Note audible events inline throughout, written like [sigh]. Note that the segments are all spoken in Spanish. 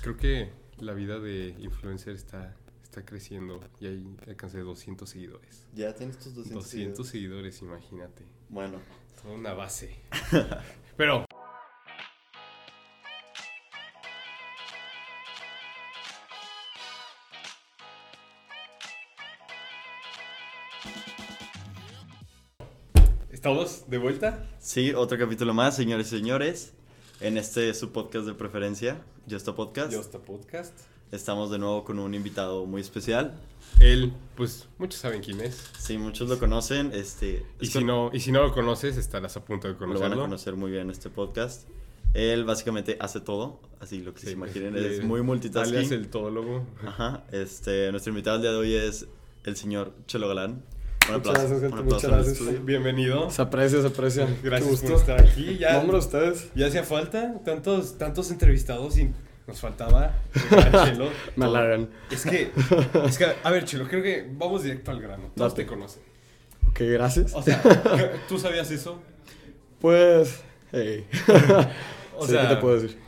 creo que la vida de influencer está, está creciendo y ahí alcancé 200 seguidores. Ya tienes tus 200, 200 seguidores, imagínate. Bueno. Toda una base. [laughs] Pero... ¿Estamos de vuelta? Sí, otro capítulo más, señores y señores. En este su podcast de preferencia, Justo Podcast. Justo Podcast. Estamos de nuevo con un invitado muy especial. Él, pues muchos saben quién es. Sí, muchos lo conocen. Este, y, si no, y si no lo conoces, estarás a punto de conocerlo. Lo van a conocer muy bien en este podcast. Él básicamente hace todo, así lo que se imaginen, es muy multitasking. es el todólogo. Ajá, este, nuestro invitado el día de hoy es el señor Chelo Galán. Muchas gracias, gente. Muchas gracias. Bienvenido. Se aprecia, se aprecia. Gracias por estar aquí. Ya, Nombre ustedes. Ya hacía falta tantos, tantos entrevistados y nos faltaba Chelo. [laughs] Me halagan. Es que, es que, a ver, Chelo, creo que vamos directo al grano. Todos te conocen. Ok, gracias. O sea, [laughs] ¿tú sabías eso? Pues, hey. [laughs] o sea, ¿qué te puedo decir?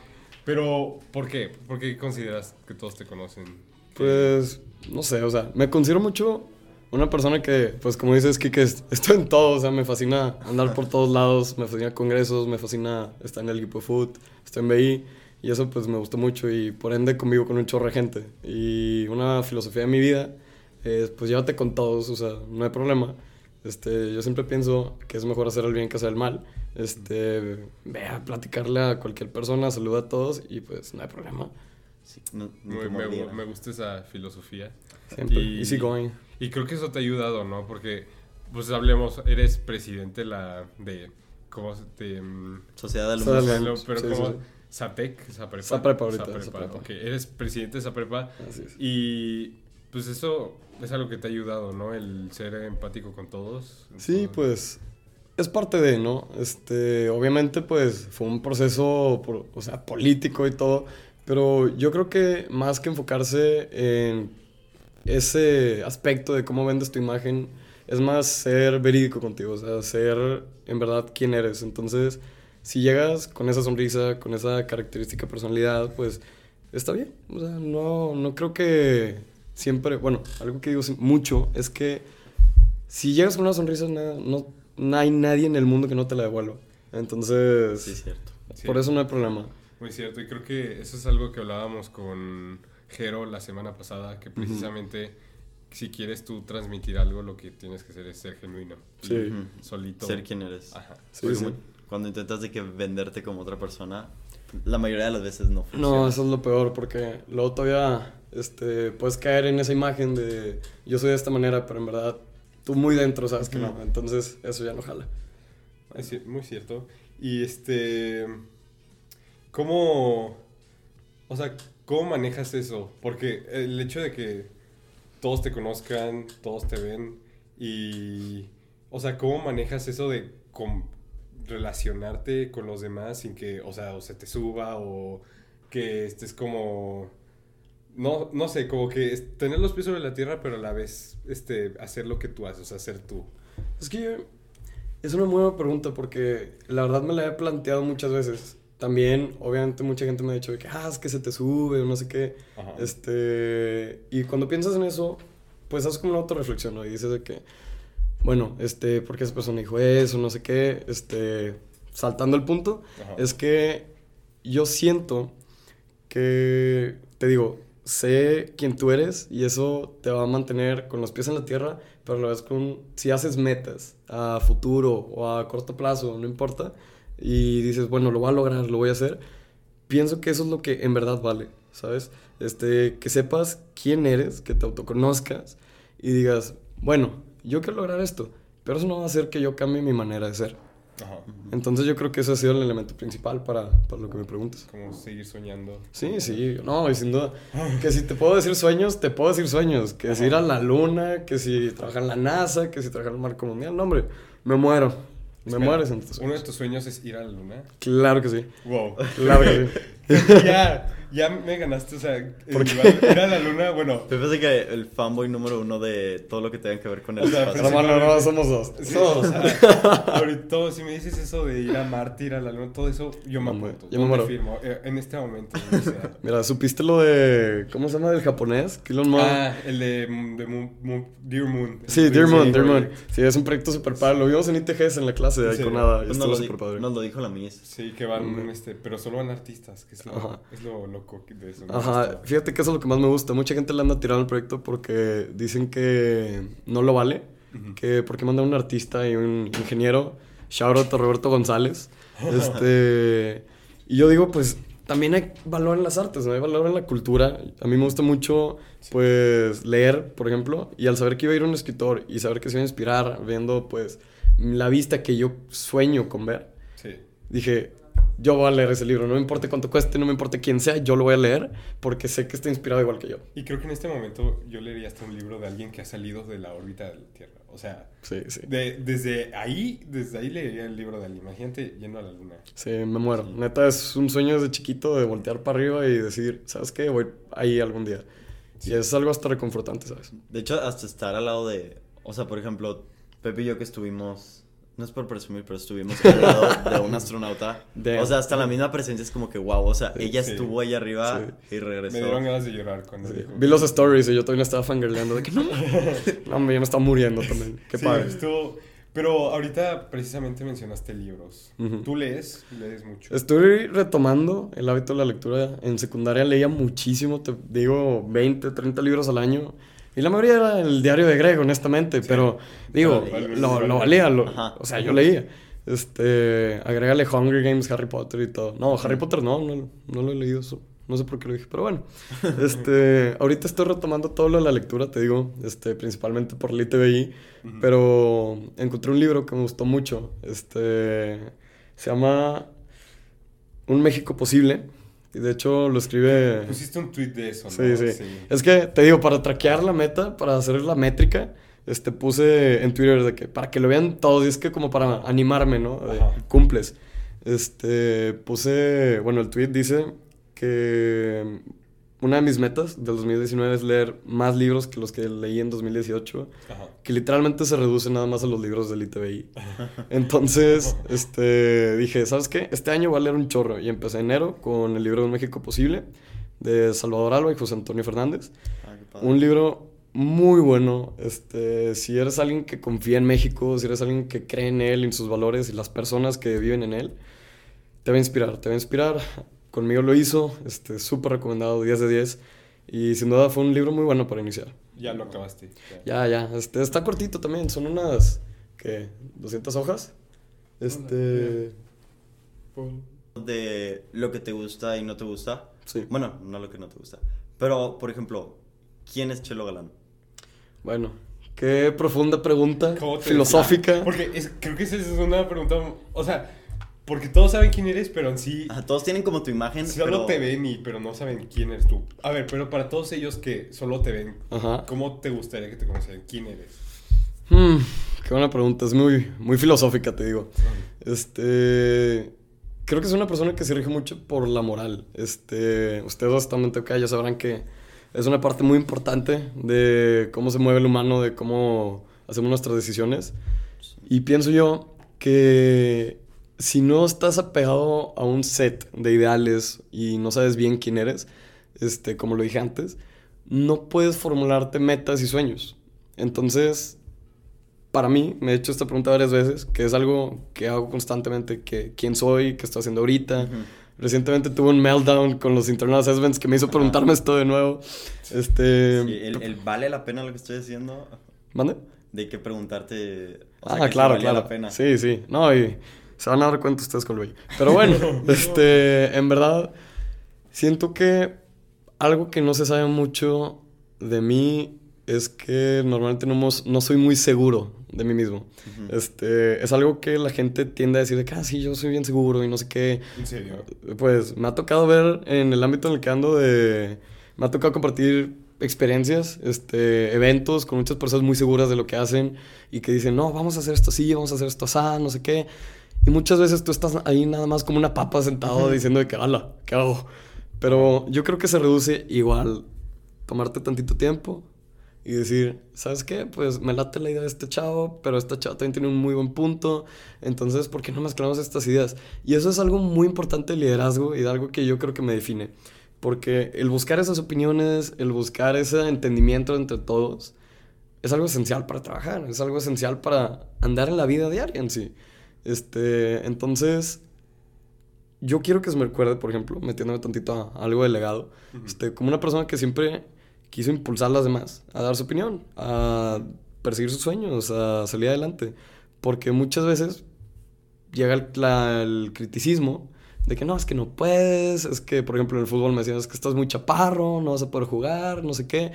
Pero, ¿por qué? ¿Por qué consideras que todos te conocen? Pues, no sé, o sea, me considero mucho una persona que, pues como dices, Kike, [laughs] estoy en todo, o sea, me fascina andar por todos lados, me fascina congresos, me fascina estar en el equipo de foot, estoy en BI, y eso pues me gustó mucho y por ende convivo con un chorro de gente. Y una filosofía de mi vida es, pues llévate con todos, o sea, no hay problema. Este, yo siempre pienso que es mejor hacer el bien que hacer el mal. Este, ve a platicarle a cualquier persona, saluda a todos y pues no hay problema. Sí, no, me, me, gusta esa filosofía. Siempre, y, easy going. Y creo que eso te ha ayudado, ¿no? Porque, pues hablemos, eres presidente la de, ¿cómo se te...? Mm, Sociedad de Alumnos. Pero como... SAPEC, SAPREPA. SAPREPA ahorita. SAPREPA. Ok, eres presidente de. Así es. Y pues eso es algo que te ha ayudado, ¿no? El ser empático con todos. Sí, pues es parte de, ¿no? Este, obviamente pues fue un proceso, o sea, político y todo, pero yo creo que más que enfocarse en ese aspecto de cómo vendes tu imagen es más ser verídico contigo, o sea, ser en verdad quién eres. Entonces, si llegas con esa sonrisa, con esa característica personalidad, pues está bien. O sea, no, no creo que siempre, bueno, algo que digo mucho es que si llegas con una sonrisa, no, no hay nadie en el mundo que no te la devuelva. Entonces, sí, cierto. Por eso no hay problema. Muy cierto, y creo que eso es algo que hablábamos con Jero la semana pasada, que precisamente si quieres tú transmitir algo, lo que tienes que hacer es ser genuino. Sí. Solito. Ser quien eres. Ajá. Sí, Cuando intentas de que venderte como otra persona, la mayoría de las veces no funciona. No, eso es lo peor, porque luego todavía este, puedes caer en esa imagen de yo soy de esta manera, pero en verdad tú muy dentro sabes que no. Entonces eso ya no jala. Es muy cierto. Y este... ¿Cómo... O sea, ¿Cómo manejas eso? Porque el hecho de que todos te conozcan, todos te ven y... O sea, ¿cómo manejas eso de relacionarte con los demás sin que, o sea, o se te suba o que estés como... No, no sé, como que tener los pies sobre la tierra, pero a la vez este, hacer lo que tú haces, o sea, ser tú. Es que es una muy buena pregunta porque la verdad me la he planteado muchas veces también, obviamente, mucha gente me ha dicho que, ah, es que se te sube o no sé qué. Este, y cuando piensas en eso, pues haces como una autorreflexión, ¿no? Y dices de que, bueno, este, ¿por qué esa persona dijo eso? No sé qué. Este, saltando el punto, es que yo siento que, te digo, sé quién tú eres y eso te va a mantener con los pies en la tierra, pero a la vez con, si haces metas a futuro o a corto plazo, no importa, y dices, bueno, lo voy a lograr, lo voy a hacer, pienso que eso es lo que en verdad vale, ¿sabes? Este, que sepas quién eres, que te autoconozcas y digas, bueno, yo quiero lograr esto, pero eso no va a hacer que yo cambie mi manera de ser. Ajá. Entonces yo creo que ese ha sido el elemento principal para, para lo que me preguntas. Como seguir soñando. Sí, sí, no, y sin duda. Que si te puedo decir sueños, te puedo decir sueños. Que si ir a la luna, que si trabajar en la NASA, que si trabajar en el Marco Mundial. No, hombre, me muero. Me mueres en tus ¿Uno de tus sueños es ir a la luna? Claro que sí. Wow. Claro que sí. [laughs] ya, ya me ganaste, o sea, ir a la luna, bueno. Te parece que el fanboy número uno de todo lo que tenga que ver con el o sea, espacio. No, no, no, somos dos. Sí, o sea, [laughs] ahorita, si me dices eso de ir a Marte, ir a la luna, todo eso, yo me apunto. Yo me muero. firmo, eh, en este momento. Mira, ¿supiste lo de, cómo se llama, del japonés? Ah, el de, de Moon, Dear Moon. Sí, Dear Moon, Dear Moon. Sí, es un proyecto súper padre. Lo vimos en ITGS en la clase de sí. con nada. Pues nos, lo padre. nos lo dijo la Miss. Sí, que van, este, pero solo van artistas, que es lo, es lo loco de. Ajá, fíjate que eso es lo que más me gusta. Mucha gente le anda tirando el proyecto porque dicen que no lo vale. Que porque manda un artista y un ingeniero. Shout out a Roberto González. [laughs] Este. y yo digo, pues también hay valor en las artes, ¿no? Hay valor en la cultura. A mí me gusta mucho, pues, leer, por ejemplo, y al saber que iba a ir un escritor y saber que se iba a inspirar viendo, pues, la vista que yo sueño con ver, dije, yo voy a leer ese libro, no me importa cuánto cueste, no me importa quién sea, yo lo voy a leer porque sé que está inspirado igual que yo. Y creo que en este momento yo leería hasta un libro de alguien que ha salido de la órbita de la Tierra. O sea, desde ahí, desde ahí leería el libro de alguien. Imagínate yendo a la luna. Sí, me muero. Neta, es un sueño desde chiquito de voltear para arriba y decir, ¿sabes qué? Voy ahí algún día. Y es algo hasta reconfortante, ¿sabes? De hecho, hasta estar al lado de, o sea, por ejemplo, Pepe y yo que estuvimos no es por presumir, pero estuvimos al lado de un astronauta. O sea, hasta la misma presencia es como que wow. O sea, ella estuvo ahí arriba y regresó. Me dieron ganas de llorar cuando dijo. Vi los stories y yo también estaba fangirleando de que no, [laughs] no, me, yo me estaba muriendo también. Qué padre. Estuvo... Pero ahorita precisamente mencionaste libros. ¿Tú lees? ¿Lees mucho? Estoy retomando el hábito de la lectura. En secundaria leía muchísimo, te digo 20, 30 libros al año. Y la mayoría era el diario de Greg, honestamente, pero digo, lo, lo, valía, o sea, yo leía. Este, agrégale Hunger Games, Harry Potter y todo. No, Harry Potter no, no, no lo he leído eso. No sé por qué lo dije, pero bueno. [laughs] Este, ahorita estoy retomando todo lo de la lectura, te digo, este, principalmente por el ITBI, pero encontré un libro que me gustó mucho. Este, se llama Un México Posible de hecho lo escribe... Pusiste un tweet de eso, ¿no? Sí, sí, Es que, te digo, para traquear la meta, para hacer la métrica, este, puse en Twitter de que para que lo vean todos, y es que como para animarme, ¿no? cumples. Este, puse, bueno, el tweet dice que una de mis metas del 2019 es leer más libros que los que leí en 2018, que literalmente se reduce nada más a los libros del ITBI. [laughs] Entonces, este, dije, ¿sabes qué? Este año voy a leer un chorro y empecé enero con el libro de un México Posible de Salvador Alba y José Antonio Fernández. Ah, un libro muy bueno. Este, si eres alguien que confía en México, si eres alguien que cree en él, en sus valores y las personas que viven en él, te va a inspirar, te va a inspirar conmigo lo hizo, este, súper recomendado, 10 de 10. Y sin duda fue un libro muy bueno para iniciar. Ya lo acabaste. Ya, ya. Este, está cortito también, son unas, ¿qué? ¿200 hojas? Este... De lo que te gusta y no te gusta. Sí. Bueno, no lo que no te gusta. Pero, por ejemplo, ¿quién es Chelo Galán? Bueno, qué profunda pregunta filosófica. [laughs] Porque creo que esa es una pregunta, o sea, porque todos saben quién eres, pero en sí. todos tienen como tu imagen. Solo te ven y, pero no saben quién eres tú. A ver, pero para todos ellos que solo te ven, ¿cómo te gustaría que te conocieran? ¿Quién eres? Hmm, qué buena pregunta. Es muy, muy filosófica, te digo. Este. Creo que es una persona que se rige mucho por la moral. Este. Ustedes bastante acá ya sabrán que es una parte muy importante de cómo se mueve el humano, de cómo hacemos nuestras decisiones. Y pienso yo que si no estás apegado a un set de ideales y no sabes bien quién eres, este, como lo dije antes, no puedes formularte metas y sueños. Entonces, para mí, me he hecho esta pregunta varias veces, que es algo que hago constantemente, que quién soy, qué estoy haciendo ahorita. Recientemente tuve un meltdown con los internal assessments que me hizo preguntarme esto de nuevo. Este... el, vale la pena lo que estoy haciendo. ¿Mande? De que preguntarte... ah, claro, claro. La pena. Sí, sí. No, y se van a dar cuenta ustedes con el Pero bueno, [laughs] este, en verdad, siento que algo que no se sabe mucho de mí es que normalmente no, no soy muy seguro de mí mismo. este, es algo que la gente tiende a decir de que, ah, sí, yo soy bien seguro y no sé qué. ¿En serio? Pues me ha tocado ver en el ámbito en el que ando de... Me ha tocado compartir experiencias, este, eventos con muchas personas muy seguras de lo que hacen y que dicen, no, vamos a hacer esto así, vamos a hacer esto así, no sé qué. Y muchas veces tú estás ahí nada más como una papa sentado diciendo de que, ala, ¿qué hago? Pero yo creo que se reduce igual tomarte tantito tiempo y decir, ¿sabes qué? Pues me late la idea de este chavo, pero esta chava también tiene un muy buen punto, entonces, ¿por qué no mezclamos estas ideas? Y eso es algo muy importante de liderazgo y de algo que yo creo que me define, porque el buscar esas opiniones, el buscar ese entendimiento entre todos, es algo esencial para trabajar, es algo esencial para andar en la vida diaria en sí. Este, entonces, yo quiero que se me recuerde, por ejemplo, metiéndome tantito a algo de legado, este, como una persona que siempre quiso impulsar a las demás a dar su opinión, a perseguir sus sueños, a salir adelante. Porque muchas veces llega el, criticismo de que no, es que no puedes, es que, por ejemplo, en el fútbol me decían, es que estás muy chaparro, no vas a poder jugar, no sé qué.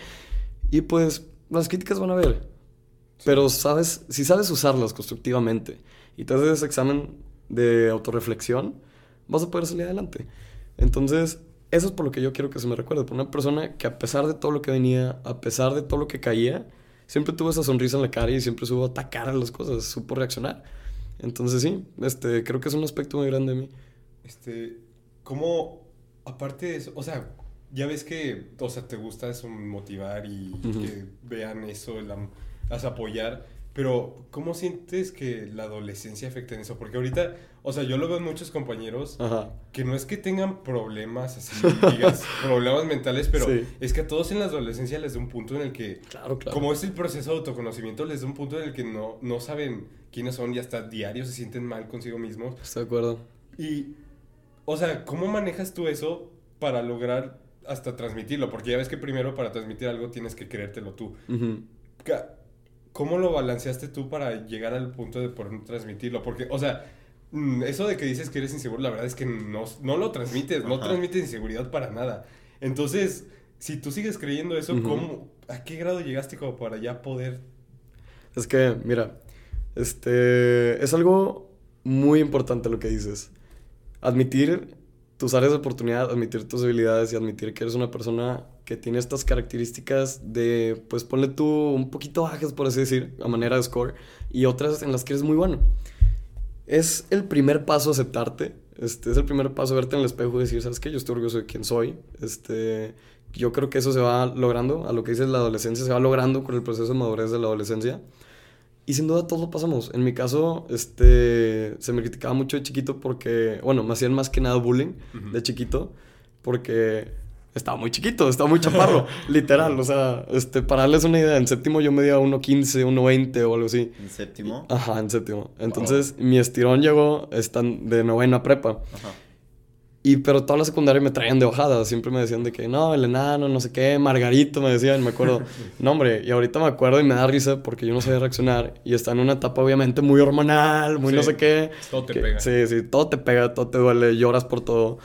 Y pues las críticas van a haber. Pero sabes, si sabes usarlas constructivamente y te haces ese examen de autorreflexión, vas a poder salir adelante. Entonces, eso es por lo que yo quiero que se me recuerde. Por una persona que a pesar de todo lo que venía, a pesar de todo lo que caía, siempre tuvo esa sonrisa en la cara y siempre supo atacar a las cosas, supo reaccionar. Entonces sí, este, creo que es un aspecto muy grande de mí. Este, ¿cómo, aparte de eso, o sea, ya ves que, o sea, te gusta eso, motivar y que vean eso, la, apoyar, pero, ¿cómo sientes que la adolescencia afecta en eso? Porque ahorita, o sea, yo lo veo en muchos compañeros que no es que tengan problemas, así, digas, [laughs] problemas mentales, pero es que a todos en la adolescencia les da un punto en el que, claro, claro. como es el proceso de autoconocimiento, les da un punto en el que no, no saben quiénes son y hasta diario se sienten mal consigo mismos. Estoy de acuerdo. Y, o sea, ¿cómo manejas tú eso para lograr hasta transmitirlo? Porque ya ves que primero para transmitir algo tienes que creértelo tú. ¿Cómo lo balanceaste tú para llegar al punto de poder transmitirlo? Porque, o sea, mm, eso de que dices que eres inseguro, la verdad es que no, no lo transmites, no transmites inseguridad para nada. Entonces, si tú sigues creyendo eso, ¿cómo, ¿a qué grado llegaste como para ya poder? Es que, mira, este, es algo muy importante lo que dices. Admitir tus áreas de oportunidad, admitir tus habilidades y admitir que eres una persona que tiene estas características de, pues ponle tú un poquito bajas, por así decir, a manera de score, y otras en las que eres muy bueno. Es el primer paso aceptarte, este, es el primer paso verte en el espejo y decir, ¿sabes qué? Yo estoy orgulloso de quién soy. Este, yo creo que eso se va logrando, a lo que dices la adolescencia, se va logrando con el proceso de madurez de la adolescencia. Y sin duda todos lo pasamos. En mi caso, este, se me criticaba mucho de chiquito porque, bueno, me hacían más que nada bullying de chiquito, porque estaba muy chiquito, estaba muy chaparro, [laughs] literal. O sea, este, para darles una idea, en séptimo yo medía 1.15, 1.20 o algo así. ¿En séptimo? Ajá, en séptimo. Entonces, mi estirón llegó están de novena prepa. Ajá. Y pero toda la secundaria me traían de bajada. Siempre me decían de que no, el enano, no sé qué, Margarito, me decían, me acuerdo. [laughs] no, hombre, y ahorita me acuerdo y me da risa porque yo no sabía reaccionar. Y está en una etapa, obviamente, muy hormonal, muy no sé qué. Todo te pega. Sí, sí, todo te pega, todo te duele, lloras por todo.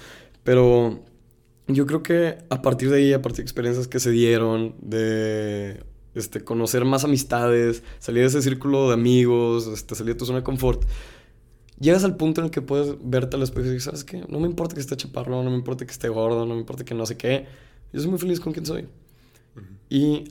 Pero yo creo que a partir de ahí, a partir de experiencias que se dieron, de este, conocer más amistades, salir de ese círculo de amigos, este, salir de tu zona de confort, llegas al punto en el que puedes verte al espejo y decir, ¿sabes qué? No me importa que esté chaparro, no me importa que esté gordo, no me importa que no sé qué. Yo soy muy feliz con quien soy. Y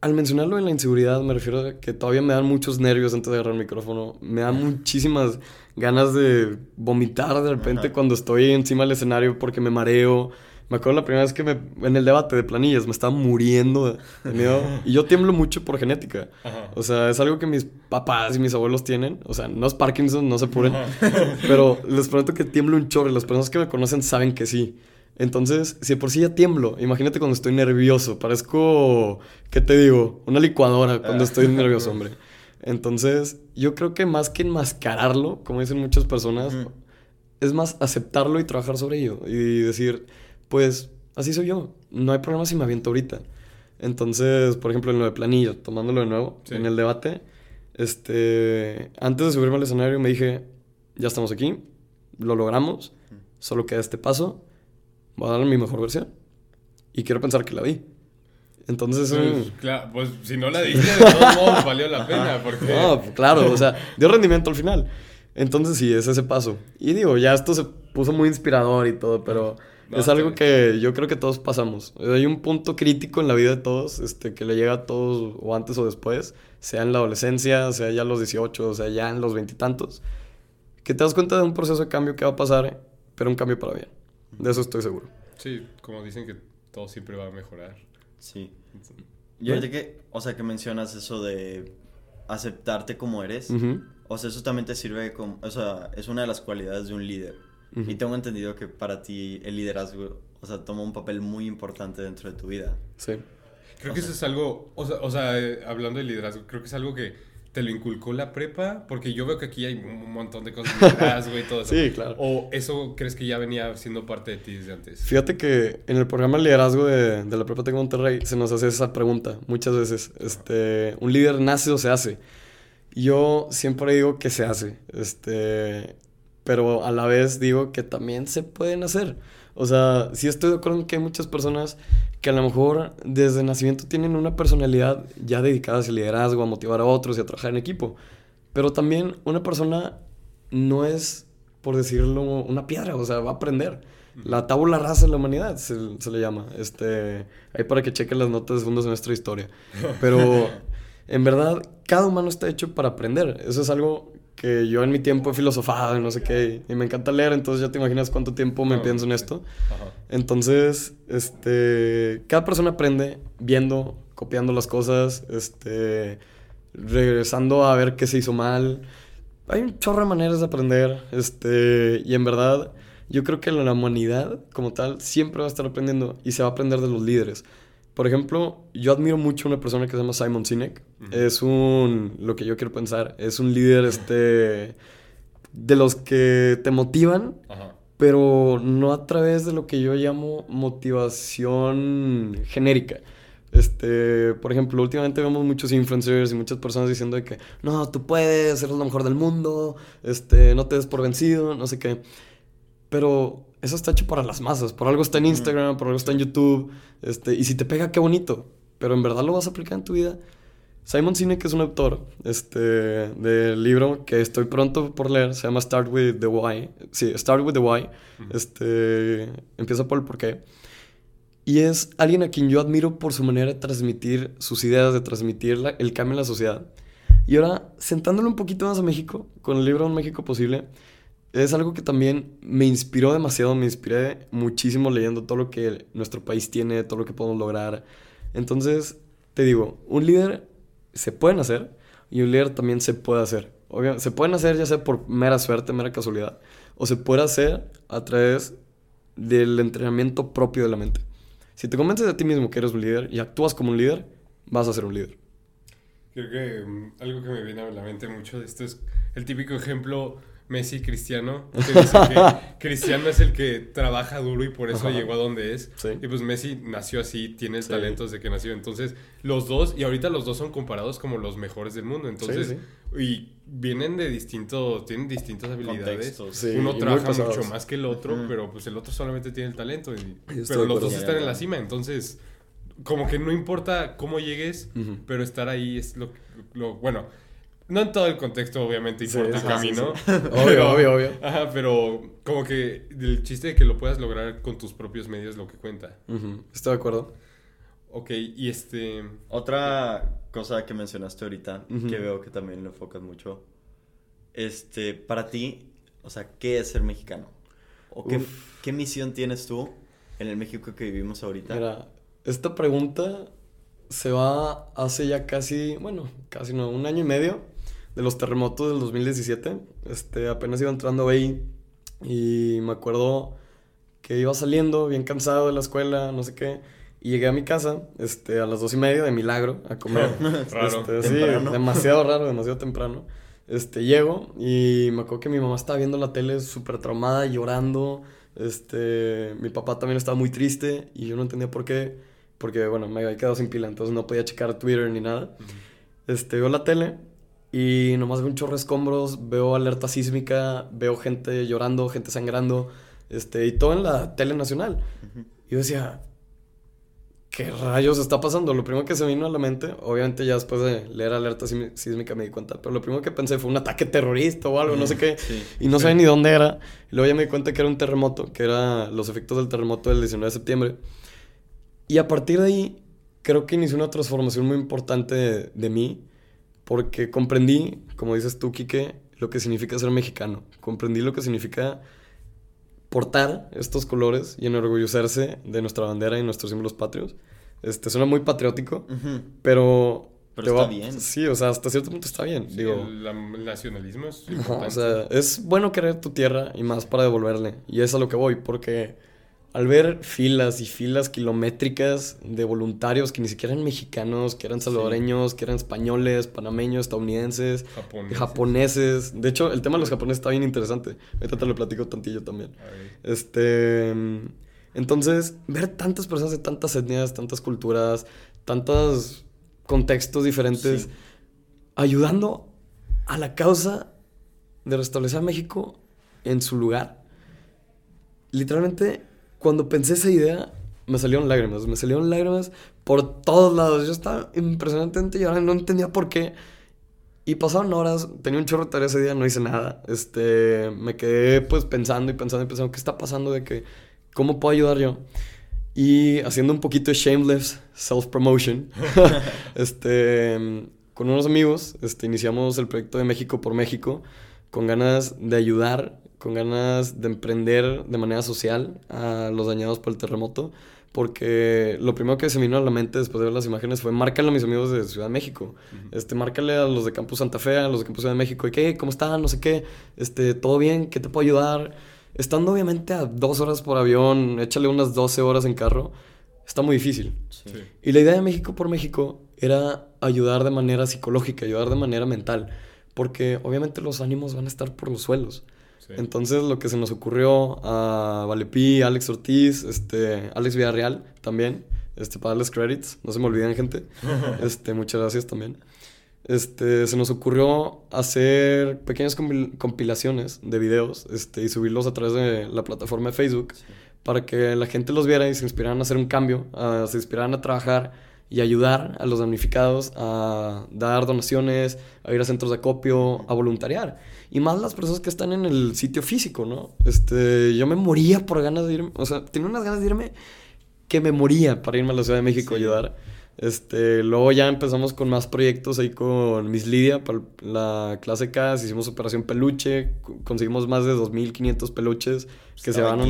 al mencionarlo en la inseguridad, me refiero a que todavía me dan muchos nervios antes de agarrar el micrófono. Me dan muchísimas ganas de vomitar de repente cuando estoy encima del escenario porque me mareo me acuerdo la primera vez que me, en el debate de planillas me estaba muriendo de miedo. y yo tiemblo mucho por genética. O sea, es algo que mis papás y mis abuelos tienen. O sea, no es Parkinson, no se apuren. [laughs] pero les prometo que tiemblo un chorro. Las personas que me conocen saben que sí. Entonces, si por sí ya tiemblo, imagínate cuando estoy nervioso. Parezco, ¿qué te digo? Una licuadora cuando estoy nervioso, hombre. Entonces, yo creo que más que enmascararlo, como dicen muchas personas, es más aceptarlo y trabajar sobre ello. Y decir, pues así soy yo. No hay problema si me aviento ahorita. Entonces, por ejemplo, en lo de planilla, tomándolo de nuevo, en el debate, este, antes de subirme al escenario me dije, ya estamos aquí, lo logramos, solo queda este paso, voy a dar mi mejor versión. Y quiero pensar que la di. Entonces, pues, claro, pues si no la diste, de todos modos [laughs] valió la pena. Porque... No, claro, o sea, dio rendimiento al final. Entonces, sí, es ese paso. Y digo, ya esto se puso muy inspirador y todo, pero es algo que yo creo que todos pasamos. Hay un punto crítico en la vida de todos, este, que le llega a todos o antes o después, sea en la adolescencia, sea ya a los 18, o sea ya en los veintitantos, que te das cuenta de un proceso de cambio que va a pasar, pero un cambio para bien. De eso estoy seguro. Sí, como dicen que todo siempre va a mejorar. Sí. Y ahorita que, o sea, que mencionas eso de aceptarte como eres, o sea, eso también te sirve como, o sea, es una de las cualidades de un líder. Y tengo entendido que para ti el liderazgo, o sea, toma un papel muy importante dentro de tu vida. Sí. Creo que eso es algo, o sea, o sea eh, hablando de liderazgo, creo que es algo que te lo inculcó la prepa, porque yo veo que aquí hay un montón de cosas de liderazgo y todo eso. [laughs] sí, claro. ¿O eso crees que ya venía siendo parte de ti desde antes? Fíjate que en el programa de liderazgo de, de la prepa de Monterrey se nos hace esa pregunta muchas veces. Este, ¿Un líder nace o se hace? Yo siempre digo que se hace, este, pero a la vez digo que también se pueden hacer. O sea, sí estoy de acuerdo en que hay muchas personas que a lo mejor desde nacimiento tienen una personalidad ya dedicada al liderazgo, a motivar a otros y a trabajar en equipo. Pero también una persona no es, por decirlo, una piedra, o sea, va a aprender. La tabula rasa de la humanidad se, le llama. Este, ahí para que chequen las notas de segundo semestre de historia. Pero [laughs] en verdad, cada humano está hecho para aprender. Eso es algo que yo en mi tiempo he filosofado y no sé qué, y me encanta leer, entonces ya te imaginas cuánto tiempo me pienso en esto. Entonces, este, cada persona aprende viendo, copiando las cosas, este, regresando a ver qué se hizo mal. Hay un chorro de maneras de aprender, este, y en verdad, yo creo que la humanidad como tal siempre va a estar aprendiendo y se va a aprender de los líderes. Por ejemplo, yo admiro mucho a una persona que se llama Simon Sinek. Es un, lo que yo quiero pensar, es un líder este, de los que te motivan, pero no a través de lo que yo llamo motivación genérica. Este, por ejemplo, últimamente vemos muchos influencers y muchas personas diciendo de que no, tú puedes, eres lo mejor del mundo, este, no te des por vencido, no sé qué. Pero eso está hecho para las masas. Por algo está en Instagram, por algo está en YouTube. Este, y si te pega, qué bonito. Pero en verdad lo vas a aplicar en tu vida. Simon Sinek es un autor este, del libro que estoy pronto por leer. Se llama Start with the Why. Sí, Start with the Why. Este, empieza por el porqué. Y es alguien a quien yo admiro por su manera de transmitir sus ideas, de transmitir el cambio en la sociedad. Y ahora, sentándolo un poquito más a México, con el libro Un México Posible, es algo que también me inspiró demasiado, me inspiré muchísimo leyendo todo lo que nuestro país tiene, todo lo que podemos lograr. Entonces, te digo, un líder se pueden hacer y un líder también se puede hacer. se pueden hacer ya sea por mera suerte, mera casualidad, o se puede hacer a través del entrenamiento propio de la mente. Si te convences de ti mismo que eres un líder y actúas como un líder, vas a ser un líder. Creo que mm, algo que me viene a la mente mucho de esto es el típico ejemplo Messi Cristiano, que dice que [laughs] Cristiano es el que trabaja duro y por eso llegó a donde es. Y pues Messi nació así, tiene el talento desde que nació. Entonces, los dos, y ahorita los dos son comparados como los mejores del mundo. Entonces, y vienen de distintos, tienen distintas habilidades. Uno trabaja mucho más que el otro, pero pues el otro solamente tiene el talento. pero los dos están en la cima, entonces como que no importa cómo llegues, pero estar ahí es lo, lo bueno no en todo el contexto, obviamente, importa el camino. [laughs] obvio, obvio, obvio. Ajá, pero como que el chiste de que lo puedas lograr con tus propios medios es lo que cuenta. Estoy de acuerdo. Ok, y este... Otra cosa que mencionaste ahorita, que veo que también lo enfocas mucho. Este, para ti, o sea, ¿qué es ser mexicano? ¿O qué, qué, misión tienes tú en el México que vivimos ahorita? Mira, esta pregunta se va hace ya casi, bueno, casi no, un año y medio de los terremotos del 2017. Este, apenas iba entrando ahí y me acuerdo que iba saliendo bien cansado de la escuela, no sé qué. Y llegué a mi casa este, a las dos y media de milagro a comer. [laughs] raro. Este, sí, demasiado raro, demasiado temprano. Este, llego y me acuerdo que mi mamá estaba viendo la tele súper traumada, llorando. Este, mi papá también estaba muy triste y yo no entendía por qué. Porque, bueno, me había quedado sin pila, entonces no podía checar Twitter ni nada. Este, veo la tele y nomás veo un chorro de escombros, veo alerta sísmica, veo gente llorando, gente sangrando, este, y todo en la tele nacional. Y yo decía, ¿qué rayos está pasando? Lo primero que se me vino a la mente, obviamente ya después de leer alerta sísmica me di cuenta, pero lo primero que pensé fue un ataque terrorista o algo, no sé qué, [laughs] y no sabía ni dónde era. Y luego ya me di cuenta que era un terremoto, que era los efectos del terremoto del 19 de septiembre. Y a partir de ahí, creo que inició una transformación muy importante de, de mí porque comprendí, como dices tú, Quique, lo que significa ser mexicano. Comprendí lo que significa portar estos colores y enorgullecerse de nuestra bandera y nuestros símbolos patrios. Este, suena muy patriótico, pero... Pero está bien. Sí, o sea, hasta cierto punto está bien. digo, el, nacionalismo es o sea, es bueno querer tu tierra y más para devolverle. Y es a lo que voy, porque al ver filas y filas kilométricas de voluntarios que ni siquiera eran mexicanos, que eran salvadoreños, que eran españoles, panameños, estadounidenses, japoneses. De hecho, el tema de los japoneses está bien interesante. Ahorita te lo platico tantillo también. Este. Entonces, ver tantas personas de tantas etnias, tantas culturas, tantos contextos diferentes, ayudando a la causa de restablecer a México en su lugar. Literalmente cuando pensé esa idea, me salieron lágrimas. Me salieron lágrimas por todos lados. Yo estaba impresionantemente llorando, no entendía por qué. Y pasaron horas, tenía un chorro de tarea ese día, no hice nada. Este, me quedé pues pensando y pensando y pensando, ¿qué está pasando? De que, ¿cómo puedo ayudar yo? Y haciendo un poquito de shameless self-promotion, [laughs] este, con unos amigos, este, iniciamos el proyecto de México por México, con ganas de ayudar con ganas de emprender de manera social a los dañados por el terremoto, porque lo primero que se me vino a la mente después de ver las imágenes fue márcale a mis amigos de Ciudad de México, este, márcale a los de Campus Santa Fe, a los de Campus Ciudad de México, y qué, cómo están, no sé qué, este, todo bien, qué te puedo ayudar, estando obviamente a dos horas por avión, échale unas 12 horas en carro, está muy difícil. Y la idea de México por México era ayudar de manera psicológica, ayudar de manera mental, porque obviamente los ánimos van a estar por los suelos. Entonces lo que se nos ocurrió a Valepí, Alex Ortiz, este, Alex Villarreal también, este, para darles credits, no se me olviden gente, [laughs] este, muchas gracias también. Este, se nos ocurrió hacer pequeñas compilaciones de videos este, y subirlos a través de la plataforma de Facebook para que la gente los viera y se inspiraran a hacer un cambio, se inspiraran a trabajar y ayudar a los damnificados a dar donaciones, a ir a centros de acopio, a voluntariar. Y más las personas que están en el sitio físico, ¿no? Este, yo me moría por ganas de irme, o sea, tenía unas ganas de irme que me moría para irme a la Ciudad de México a ayudar. Este, luego ya empezamos con más proyectos ahí con Miss Lidia para la clase K, hicimos operación peluche, conseguimos más de 2500 peluches que se van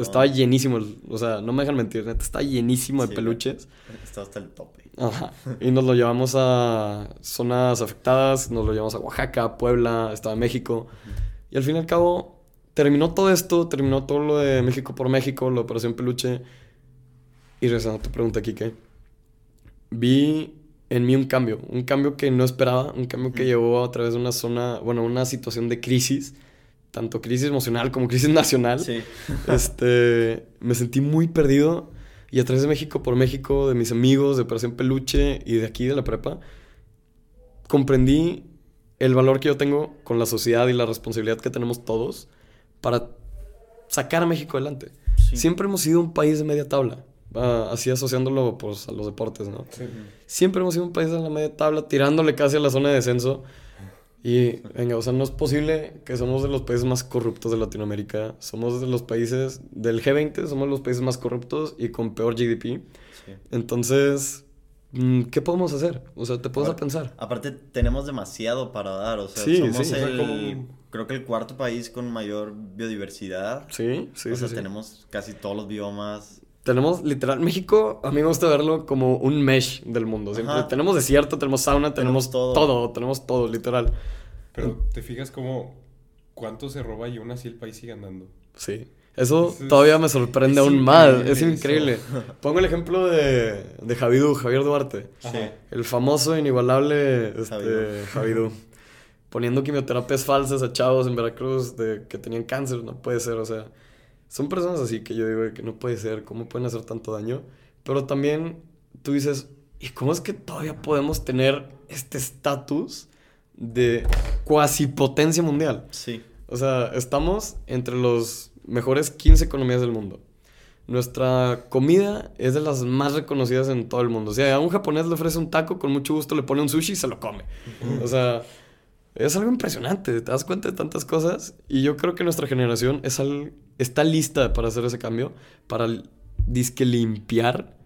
estaba llenísimo, o sea, no me dejan mentir, neta, está llenísimo de peluches. Estaba hasta el tope. Ajá. Y nos lo llevamos a zonas afectadas, nos lo llevamos a Oaxaca, Puebla, Estado de México. Y al fin y al cabo terminó todo esto, terminó todo lo de México por México, la operación peluche. Y regresando a tu pregunta, Kike vi en mí un cambio, un cambio que no esperaba, un cambio que llevó a través de una zona, bueno, una situación de crisis, tanto crisis emocional como crisis [laughs] nacional. Sí. [laughs] este, me sentí muy perdido y a través de México por México, de mis amigos, de Operación Peluche y de aquí de la prepa, comprendí el valor que yo tengo con la sociedad y la responsabilidad que tenemos todos para sacar a México adelante. Siempre hemos sido un país de media tabla así asociándolo pues, a los deportes, ¿no? Siempre hemos sido un país en la media tabla, tirándole casi a la zona de descenso. Y, venga, o sea, no es posible que somos de los países más corruptos de Latinoamérica. Somos de los países del G20, somos los países más corruptos y con peor GDP. Entonces, mm, ¿qué podemos hacer? O sea, te puedes a pensar. Aparte, tenemos demasiado para dar. O sea, somos el, creo que el cuarto país con mayor biodiversidad. Sí, sí, o sea, tenemos casi todos los biomas tenemos literal, México, a mí me gusta verlo como un mesh del mundo. Siempre tenemos desierto, tenemos sauna, tenemos, todo. tenemos todo, literal. Pero te fijas como cuánto se roba y aún así el país sigue andando. Sí. Eso todavía me sorprende aún más. Es increíble. [laughs] Pongo el ejemplo de, de Javidú, Javier Duarte. El famoso, inigualable este, Javidú. Poniendo quimioterapias falsas a chavos en Veracruz de que tenían cáncer. No puede ser, o sea son personas así que yo digo que no puede ser, ¿cómo pueden hacer tanto daño? Pero también tú dices, ¿y cómo es que todavía podemos tener este estatus de cuasi potencia mundial? Sí. O sea, estamos entre los mejores 15 economías del mundo. Nuestra comida es de las más reconocidas en todo el mundo. O sea, a un japonés le ofrece un taco, con mucho gusto le pone un sushi y se lo come. O sea, es algo impresionante, te das cuenta de tantas cosas y yo creo que nuestra generación es está lista para hacer ese cambio, para disque limpiar